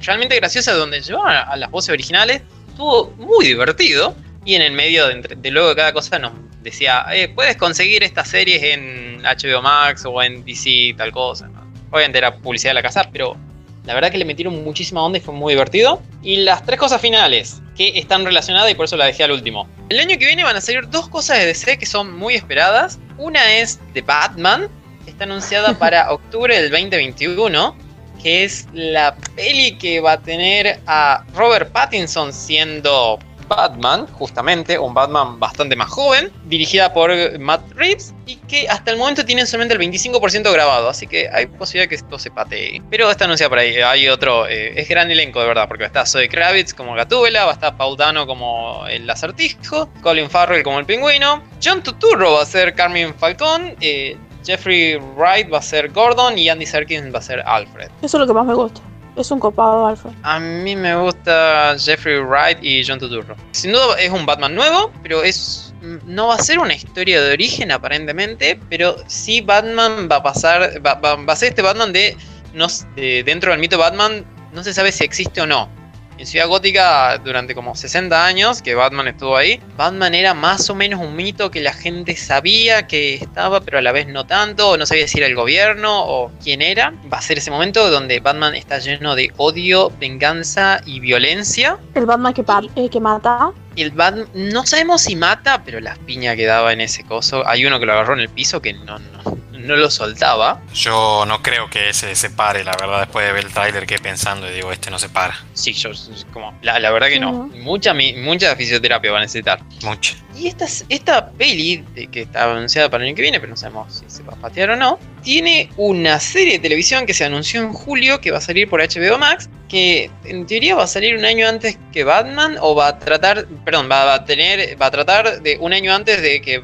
realmente graciosas, donde llevaban a, las voces originales. Estuvo muy divertido. Y en el medio de, luego de cada cosa nos decía, eh, puedes conseguir estas series en HBO Max o en DC, tal cosa. Obviamente era publicidad de la casa, pero la verdad que le metieron muchísima onda y fue muy divertido. Y las tres cosas finales que están relacionadas y por eso la dejé al último. El año que viene van a salir dos cosas de DC que son muy esperadas. Una es de Batman, está anunciada para octubre del 2021, que es la peli que va a tener a Robert Pattinson siendo Batman, justamente, un Batman bastante más joven, dirigida por Matt Reeves y que hasta el momento tienen solamente el 25% grabado, así que hay posibilidad que esto se patee. Pero está anunciada por ahí, hay otro, eh, es gran elenco de verdad, porque estar Zoe Kravitz como Gatúbela, va a estar Paul Dano como el acertijo, Colin Farrell como el pingüino, John Tuturro va a ser Carmen Falcón, eh, Jeffrey Wright va a ser Gordon y Andy Serkins va a ser Alfred. Eso es lo que más me gusta. Es un copado, Alfred. A mí me gusta Jeffrey Wright y John Turturro. Sin duda es un Batman nuevo, pero es no va a ser una historia de origen aparentemente, pero sí Batman va a pasar, va, a ser este Batman de, no, de dentro del mito Batman, no se sabe si existe o no en Ciudad Gótica durante como 60 años que Batman estuvo ahí. Batman era más o menos un mito que la gente sabía que estaba, pero a la vez no tanto, o no sabía si era el gobierno o quién era. Va a ser ese momento donde Batman está lleno de odio, venganza y violencia. El Batman que, eh, que mata. El Batman, no sabemos si mata, pero las piñas que daba en ese coso. Hay uno que lo agarró en el piso que no, no, no lo soltaba. Yo no creo que ese se pare, la verdad, después de ver el tráiler que pensando y digo, este no se para. Sí, yo como, la, verdad que no. Mucha, mucha fisioterapia va a necesitar. Mucha. Y esta, esta peli, que está anunciada para el año que viene, pero no sabemos si se va a patear o no, tiene una serie de televisión que se anunció en julio que va a salir por HBO Max, que en teoría va a salir un año antes que Batman, o va a tratar, perdón, va a tener, va a tratar de un año antes de que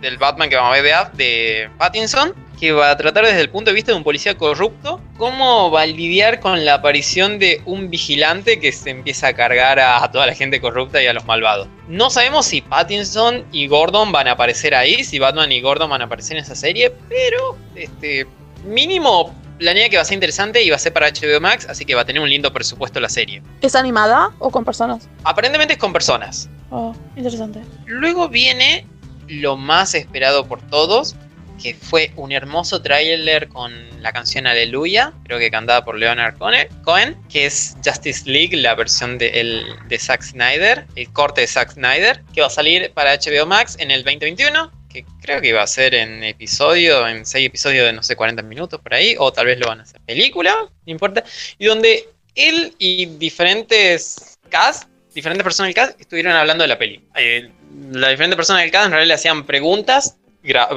del Batman que vamos a ver de, de Pattinson, que va a tratar desde el punto de vista de un policía corrupto, cómo va a lidiar con la aparición de un vigilante que se empieza a cargar a, toda la gente corrupta y a los malvados. No sabemos si Pattinson y Gordon van a aparecer ahí, si Batman y Gordon van a aparecer en esa serie, pero este mínimo planea que va a ser interesante y va a ser para HBO Max, así que va a tener un lindo presupuesto la serie. ¿Es animada o con personas? Aparentemente es con personas. Oh, interesante. Luego viene lo más esperado por todos, que fue un hermoso tráiler con la canción Aleluya, creo que cantada por Leonard Cohen, que es Justice League, la versión de, el, de Zack Snyder, el corte de Zack Snyder, que va a salir para HBO Max en el 2021, que creo que iba a ser en episodio, en seis episodios de no sé, 40 minutos por ahí, o tal vez lo van a hacer película, no importa, y donde él y diferentes cast, diferentes personas del cast estuvieron hablando de la peli. Eh, las diferentes personas del cast en realidad le hacían preguntas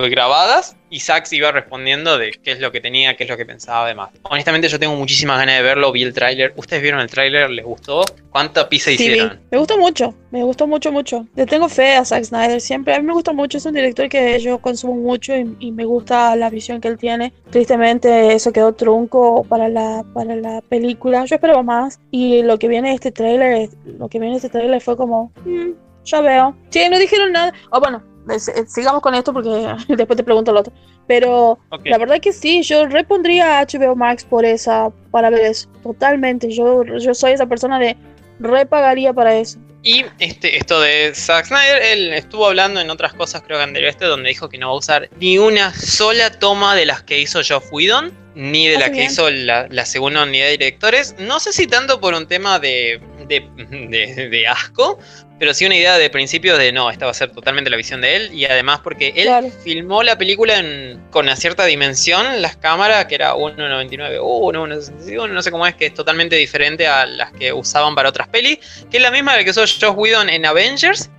grabadas y Sax iba respondiendo de qué es lo que tenía, qué es lo que pensaba además. Honestamente yo tengo muchísimas ganas de verlo, vi el tráiler. ¿Ustedes vieron el tráiler? ¿Les gustó? ¿Cuánta pizza hicieron? Me gustó mucho, me gustó mucho, mucho. Le tengo fe a Zack Snyder siempre. A mí me gusta mucho, es un director que yo consumo mucho y, me gusta la visión que él tiene. Tristemente eso quedó trunco para la, para la película. Yo esperaba más y lo que viene de este tráiler, lo que viene de este tráiler fue como... Mm, ya veo. Sí, no dijeron nada. Oh, bueno, eh, sigamos con esto porque después te pregunto lo otro. Pero la verdad que sí, yo repondría a HBO Max por esa, para ver eso. Totalmente. Yo, yo soy esa persona de repagaría para eso. Y este, esto de Zack Snyder, él estuvo hablando en otras cosas, creo que en este, donde dijo que no va a usar ni una sola toma de las que hizo Joff Whedon, ni de las que hizo la, la, segunda unidad de directores. No sé si tanto por un tema de, de, de asco, pero sí una idea de principio de no, esta va a ser totalmente la visión de él y además porque él filmó la película con una cierta dimensión, las cámaras, que era 1.99, 1.61, no sé cómo es, que es totalmente diferente a las que usaban para otras pelis, que es la misma de la que usó Josh Whedon en Avengers,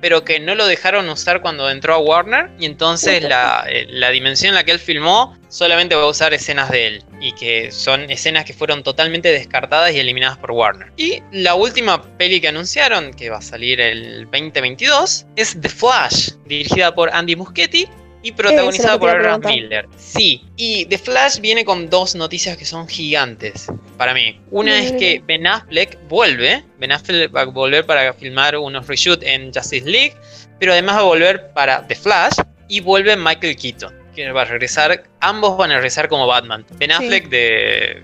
pero que no lo dejaron usar cuando entró a Warner y entonces la, eh, la, dimensión en la que él filmó solamente va a usar escenas de él y que son escenas que fueron totalmente descartadas y eliminadas por Warner. Y la última peli que anunciaron, que va a salir el 2022, es The Flash, dirigida por Andy Muschietti y protagonizada por Aaron Miller. Sí, y The Flash viene con dos noticias que son gigantes para mí. Una es que Ben Affleck vuelve, Ben Affleck va a volver para filmar unos reshoots en Justice League, pero además va a volver para The Flash y vuelve Michael Keaton. Que va a regresar, ambos van a regresar como Batman. Ben Affleck de,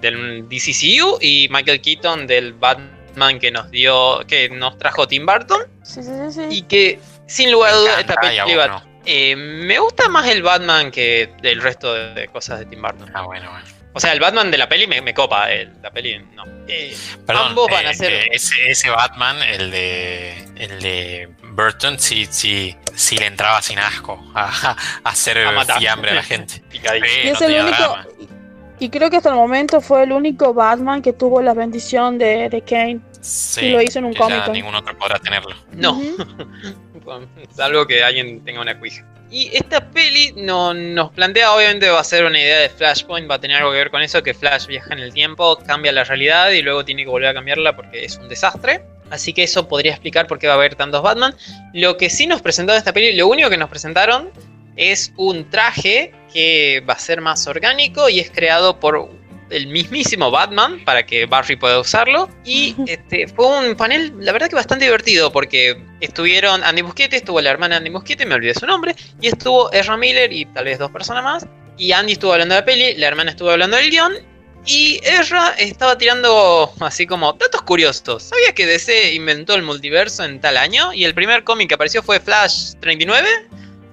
del DCCU y Michael Keaton del Batman que nos dio, que nos trajo Tim Burton. Sí, sí, sí. Y que sin lugar a dudas esta película eh, me gusta más el Batman que el resto de, cosas de Tim Burton. Ah, bueno, bueno. O sea, el Batman de la peli me, copa, la peli no. Eh, ambos van a eh, ser. ese, Batman, el de. El de Burton, sí, sí, sí le entraba sin asco a, hacer fiambre a la gente. y es el único. Y creo que hasta el momento fue el único Batman que tuvo la bendición de, de Kane. Sí, y lo hizo en un cómic. Ningún otro podrá tenerlo. No. salvo que alguien tenga una cuija. Y esta peli no, nos plantea, obviamente va a ser una idea de Flashpoint, va a tener algo que ver con eso, que Flash viaja en el tiempo, cambia la realidad y luego tiene que volver a cambiarla porque es un desastre. Así que eso podría explicar por qué va a haber tantos Batman. Lo que sí nos presentó esta peli, lo único que nos presentaron es un traje que va a ser más orgánico y es creado por el mismísimo Batman para que Barry pueda usarlo. Y este, fue un panel, la verdad que bastante divertido, porque estuvieron Andy Muschietti, estuvo la hermana de Andy Muschietti, me olvidé su nombre, y estuvo Ezra Miller y tal vez dos personas más. Y Andy estuvo hablando de la peli, la hermana estuvo hablando del guion. Y Ezra estaba tirando así como datos curiosos. ¿Sabías que DC inventó el multiverso en tal año? Y el primer cómic que apareció fue Flash 39.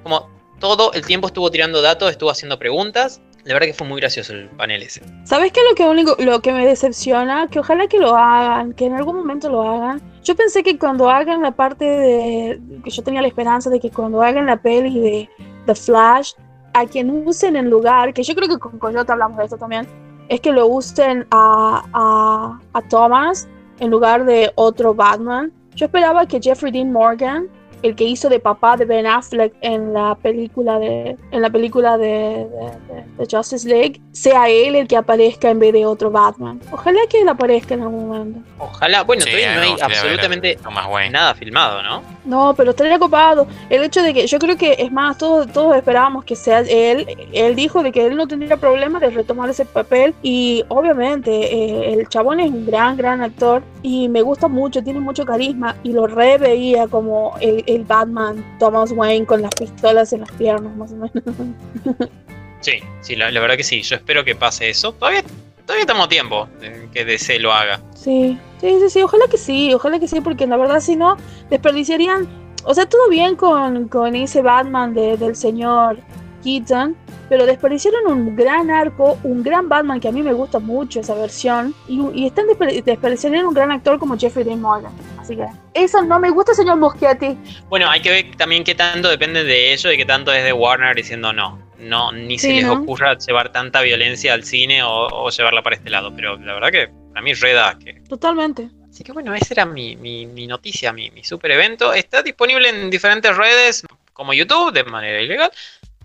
Como todo el tiempo estuvo tirando datos, estuvo haciendo preguntas. La verdad que fue muy gracioso el panel ese. ¿Sabes qué lo que único, lo que me decepciona? Que ojalá que lo hagan, que en algún momento lo hagan. Yo pensé que cuando hagan la parte de. que yo tenía la esperanza de que cuando hagan la peli de The Flash, a quien usen en lugar, que yo creo que con Coyote hablamos de esto también, es que lo usen a, a, a Thomas en lugar de otro Batman. Yo esperaba que Jeffrey Dean Morgan el que hizo de papá de Ben Affleck en la película de en la película de, Justice League sea él el que aparezca en vez de otro Batman. Ojalá que él aparezca en algún momento. Ojalá, bueno, todavía no hay absolutamente nada filmado, ¿no? No, pero estaría copado. El hecho de que yo creo que es más, todos, todos esperábamos que sea él. Él dijo de que él no tendría problema de retomar ese papel y obviamente eh, el chabón es un gran, gran actor y me gusta mucho, tiene mucho carisma y lo re veía como el, el Batman Thomas Wayne con las pistolas en las piernas, más o menos. Sí, sí, la, verdad que sí. Yo espero que pase eso. Todavía, todavía estamos a tiempo de que DC lo haga. Sí, sí, sí, sí. Ojalá que sí, ojalá que sí, porque la verdad si no, desperdiciarían. O sea, todo bien con, con ese Batman de, del señor Keaton, pero desperdiciaron un gran arco, un gran Batman que a mí me gusta mucho esa versión, y, y están desperdiciando un gran actor como Jeffrey Dean Morgan. Así que eso no me gusta, señor Muschietti. Bueno, hay que ver también qué tanto depende de ello y qué tanto es de Warner diciendo no. No, ni se les ocurra llevar tanta violencia al cine o, llevarla para este lado, pero la verdad que para mí reda que... Totalmente. Así que bueno, esa era mi, mi, noticia, mi, mi, super evento. Está disponible en diferentes redes. como YouTube de manera ilegal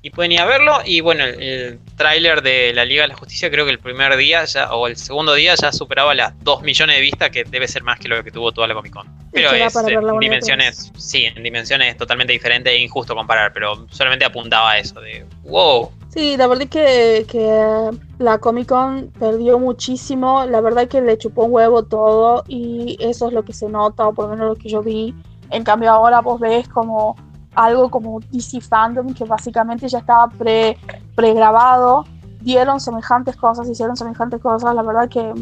y pueden ir a verlo. Y bueno, el, tráiler de la Liga de la Justicia creo que el primer día ya, o el segundo día ya superaba las 2 millones de vistas, que debe ser más que lo que tuvo toda la Comic Con. Pero es en dimensiones, sí, en dimensiones totalmente diferentes e injusto comparar, pero solamente apuntaba a eso de wow. Sí, la verdad es que, que la Comic Con perdió muchísimo, la verdad es que le chupó un huevo todo y eso es lo que se nota, o por lo menos lo que yo vi. En cambio ahora vos ves como algo como DC Fandom, que básicamente ya estaba pre, pregrabado, dieron semejantes cosas, hicieron semejantes cosas, la verdad que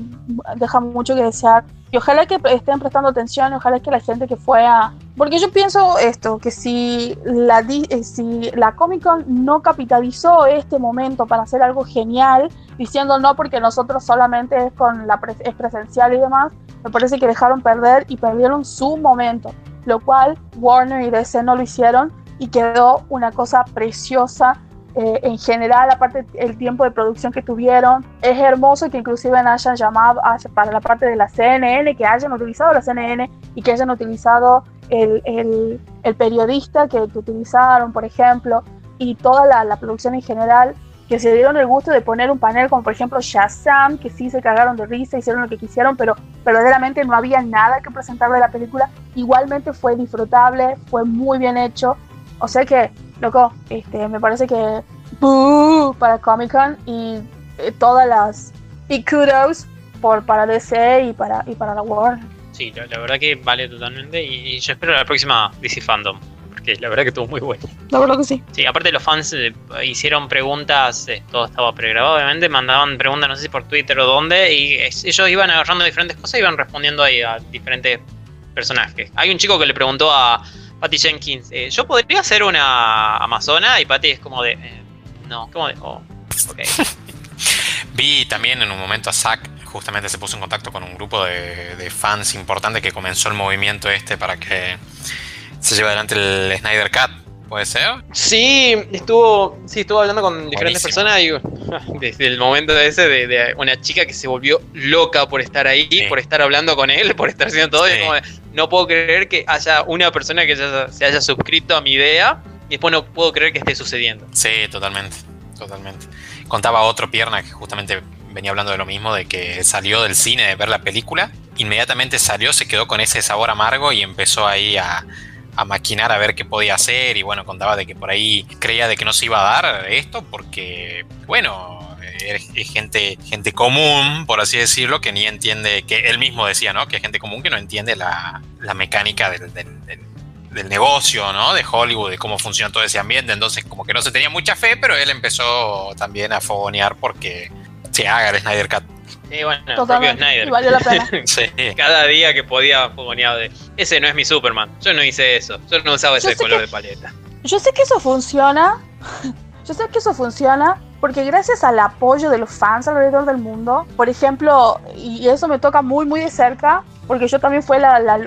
deja mucho que desear. Y ojalá que estén prestando atención, ojalá que la gente que fue a... Porque yo pienso esto, que si la, eh, si la Comic Con no capitalizó este momento para hacer algo genial, diciendo no porque nosotros solamente es, con la es presencial y demás, me parece que dejaron perder y perdieron su momento lo cual Warner y DC no lo hicieron y quedó una cosa preciosa. Eh, en general, aparte el tiempo de producción que tuvieron, es hermoso que inclusive hayan llamado para la parte de la CNN, que hayan utilizado la CNN y que hayan utilizado el, el, periodista que, utilizaron, por ejemplo, y toda la producción en general que se dieron el gusto de poner un panel como por ejemplo Shazam, que sí se cagaron de risa, hicieron lo que quisieron, pero verdaderamente no había nada que presentar de la película. Igualmente fue disfrutable, fue muy bien hecho. O sea que, loco, este, me parece que para Comic Con y eh, todas las y kudos por, para DC y para, y para la Warner. Sí, la, verdad que vale totalmente y, y yo espero la próxima DC Fandom que la verdad que estuvo muy bueno. La verdad que sí. Sí, aparte los fans eh, hicieron preguntas, eh, todo estaba pregrabado obviamente, mandaban preguntas no sé si por Twitter o dónde, y ellos iban agarrando diferentes cosas y iban respondiendo ahí a diferentes personajes. Hay un chico que le preguntó a Patty Jenkins, eh, ¿yo podría ser una amazona? Y Patty es como de, no, como de, oh, ok. Vi también en un momento a Zack justamente se puso en contacto con un grupo de, de, fans importante que comenzó el movimiento este para que se lleva adelante el Snyder Cut. ¿Puede ser? Sí, estuvo, sí, estuvo hablando con diferentes personas y desde el momento ese de, una chica que se volvió loca por estar ahí, por estar hablando con él, por estar haciendo todo. Y como no puedo creer que haya una persona que se haya suscrito a mi idea y después no puedo creer que esté sucediendo. Sí, totalmente, totalmente. Contaba otro pierna que justamente venía hablando de lo mismo, de que salió del cine de ver la película, inmediatamente salió, se quedó con ese sabor amargo y empezó ahí a a maquinar a ver qué podía hacer y bueno, contaba de que por ahí creía de que no se iba a dar esto porque, bueno, es, gente, gente común, por así decirlo, que ni entiende, que él mismo decía, ¿no? Que es gente común que no entiende la, mecánica del, del, negocio, ¿no? De Hollywood, de cómo funciona todo ese ambiente, entonces como que no se tenía mucha fe, pero él empezó también a fogonear porque se haga el Snyder Cut Sí, bueno, Snyder. valió la pena. Cada día que podía fogoneaba de ese no es mi Superman. Yo no hice eso. Yo no usaba ese color de paleta. Yo sé que eso funciona. Yo sé que eso funciona porque gracias al apoyo de los fans alrededor del mundo, por ejemplo, y eso me toca muy, muy de cerca, porque yo también fui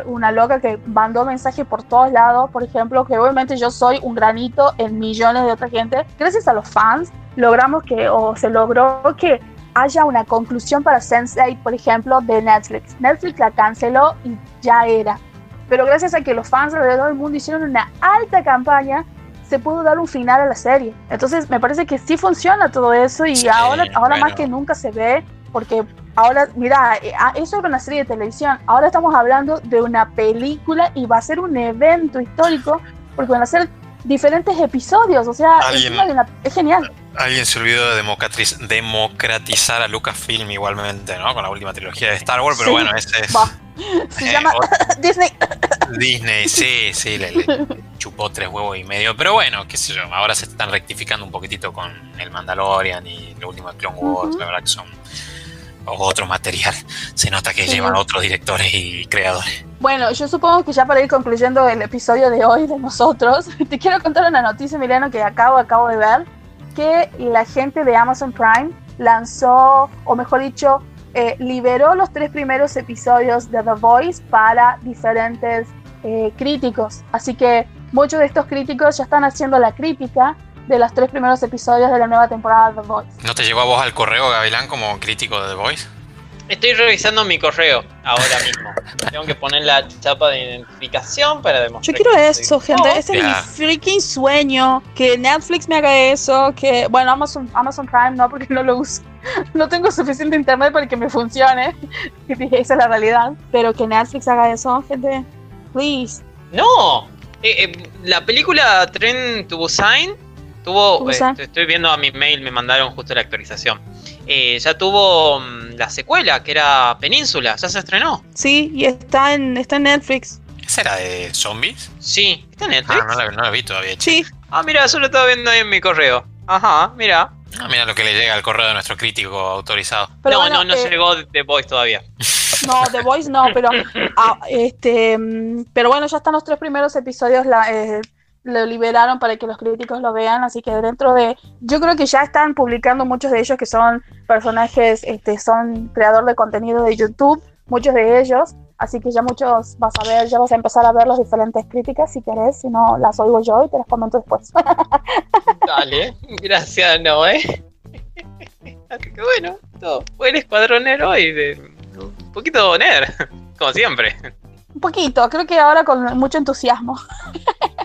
una loca que mandó mensajes por todos lados, por ejemplo, que obviamente yo soy un granito en millones de otra gente. Gracias a los fans logramos que, o se logró que haya una conclusión para Sense8, por ejemplo, de Netflix. Netflix la canceló y ya era. Pero gracias a que los fans alrededor del mundo hicieron una alta campaña, se pudo dar un final a la serie. Entonces me parece que sí funciona todo eso y ahora, ahora más que nunca se ve, porque ahora, mira, eh, ah, eso era una serie de televisión, ahora estamos hablando de una película y va a ser un evento histórico, porque van a ser diferentes episodios, o sea, es genial Alguien se olvidó de democratizar a Lucasfilm igualmente, ¿no? Con la última trilogía de Star Wars, pero bueno, ese es. Se eh, llama Disney. Disney, sí, sí, le, chupó tres huevos y medio. Pero bueno, qué sé yo, ahora se están rectificando un poquitito con el Mandalorian y lo último de Clone Wars, la verdad que son otro material. Se nota que llevan otros directores y creadores. Bueno, yo supongo que ya para ir concluyendo el episodio de hoy de nosotros, te quiero contar una noticia, Mileno, que acabo, acabo de ver que la gente de Amazon Prime lanzó, o mejor dicho, eh, liberó los tres primeros episodios de The Voice para diferentes eh, críticos. Así que muchos de estos críticos ya están haciendo la crítica de los tres primeros episodios de la nueva temporada de The Voice. ¿No te llegó a vos al correo, Gavilán, como crítico de The Voice? Estoy revisando mi correo ahora mismo. Tengo que poner la chapa de identificación para demostrar. Yo quiero eso, gente. Ese es mi freaking sueño. Que Netflix me haga eso. Que, bueno, Amazon, Amazon Prime no, porque no lo uso. No tengo suficiente internet para que me funcione. Esa es la realidad. Pero que Netflix haga eso, gente. Please. No. Eh, eh, la película Tren to Busan tuvo. Eh, estoy viendo a mi mail, me mandaron justo la actualización. Ya tuvo mm, la secuela, que era Península, ya se estrenó. Sí, y está en, está en Netflix. ¿Esa era de zombies? Sí, está en Netflix. Ah, no la, vi todavía. Sí. Ah, mira, eso lo estaba viendo ahí en mi correo. Ajá, mira. Ah, mira lo que le llega al correo de nuestro crítico autorizado. no, no, no eh, llegó The Voice todavía. No, The Voice no, pero ah, este, mm, pero bueno, ya están los tres primeros episodios la, eh, lo liberaron para que los críticos lo vean, así que dentro de, yo creo que ya están publicando muchos de ellos que son personajes, este, son creador de contenido de YouTube, muchos de ellos, así que ya muchos vas a ver, ya vas a empezar a ver las diferentes críticas si querés, si no las oigo yo y te las comento después. Dale, gracias Noé. Qué bueno, todo. buen escuadronero y de un poquito nerd, como siempre. Un poquito, creo que ahora con mucho entusiasmo.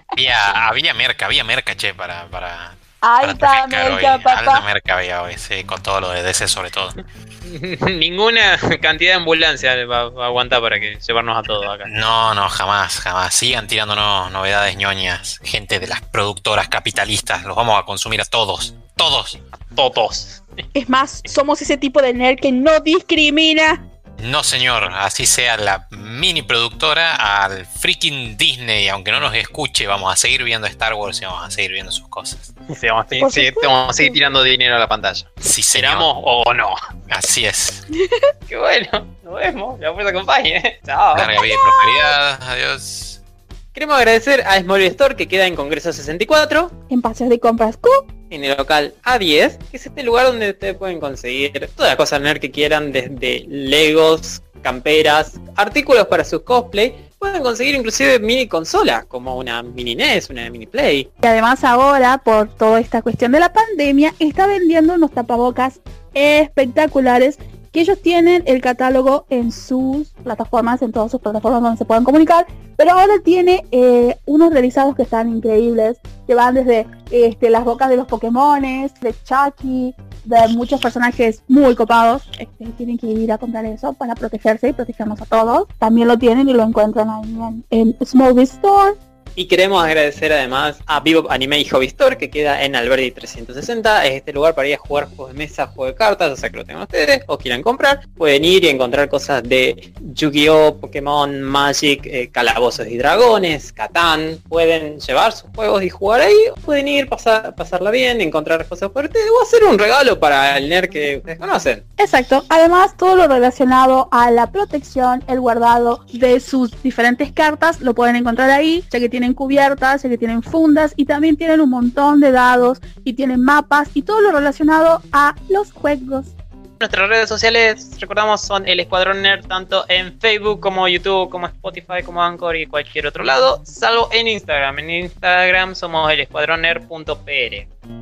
Había, había merca, había merca, che, para. para Alta merca, papá. Alta merca había hoy, sí, con todo lo de DC sobre todo. Ninguna cantidad de ambulancia va, a aguantar para que llevarnos a todos acá. No, no, jamás, jamás. Sigan tirándonos novedades ñoñas. Gente de las productoras capitalistas, los vamos a consumir a todos. Todos. Todos. Es más, somos ese tipo de nerd que no discrimina. No, señor, así sea la mini productora al freaking Disney, aunque no nos escuche, vamos a seguir viendo Star Wars y vamos a seguir viendo sus cosas. Sí, vamos, a, seguir tirando dinero a la pantalla. Si ¿Seramos o no? Así es. Qué bueno, nos vemos, la fuerza acompañe. Chao. Larga vida y prosperidad, adiós. Queremos agradecer a Small Store que queda en Congreso 64. En Paseos de Compras Q. En el local A10, que es este lugar donde ustedes pueden conseguir todas las cosas nerd que quieran, desde Legos, camperas, artículos para sus cosplay. Pueden conseguir inclusive mini consolas, como una mini NES, una mini Play. Y además ahora, por toda esta cuestión de la pandemia, está vendiendo unos tapabocas espectaculares que ellos tienen el catálogo en sus plataformas, en todas sus plataformas donde se puedan comunicar, pero ahora tiene eh, unos realizados que están increíbles, que van desde este, las bocas de los Pokémones, de Chucky, de muchos personajes muy copados. Este, tienen que ir a comprar eso para protegerse y protegernos a todos. También lo tienen y lo encuentran ahí en, en Small Store. Y queremos agradecer además a Vivo Anime y Hobby Store que queda en Alberdi 360. Es este lugar para ir a jugar juegos de mesa, juegos de cartas, o sea que lo tengan ustedes o quieran comprar. Pueden ir y encontrar cosas de Yu-Gi-Oh, Pokémon, Magic, eh, Calabozos y Dragones, Catán. Pueden llevar sus juegos y jugar ahí. Pueden ir, pasar, pasarla bien, encontrar cosas fuertes o hacer un regalo para el nerd que ustedes conocen. Exacto. Además, todo lo relacionado a la protección, el guardado de sus diferentes cartas, lo pueden encontrar ahí, ya que tiene tienen cubiertas, que tienen fundas y también tienen un montón de dados y tienen mapas y todo lo relacionado a los juegos. Nuestras redes sociales, recordamos, son el Escuadrón Nerd tanto en Facebook como YouTube, como Spotify, como Anchor y cualquier otro lado, salvo en Instagram. En Instagram somos el escuadrón.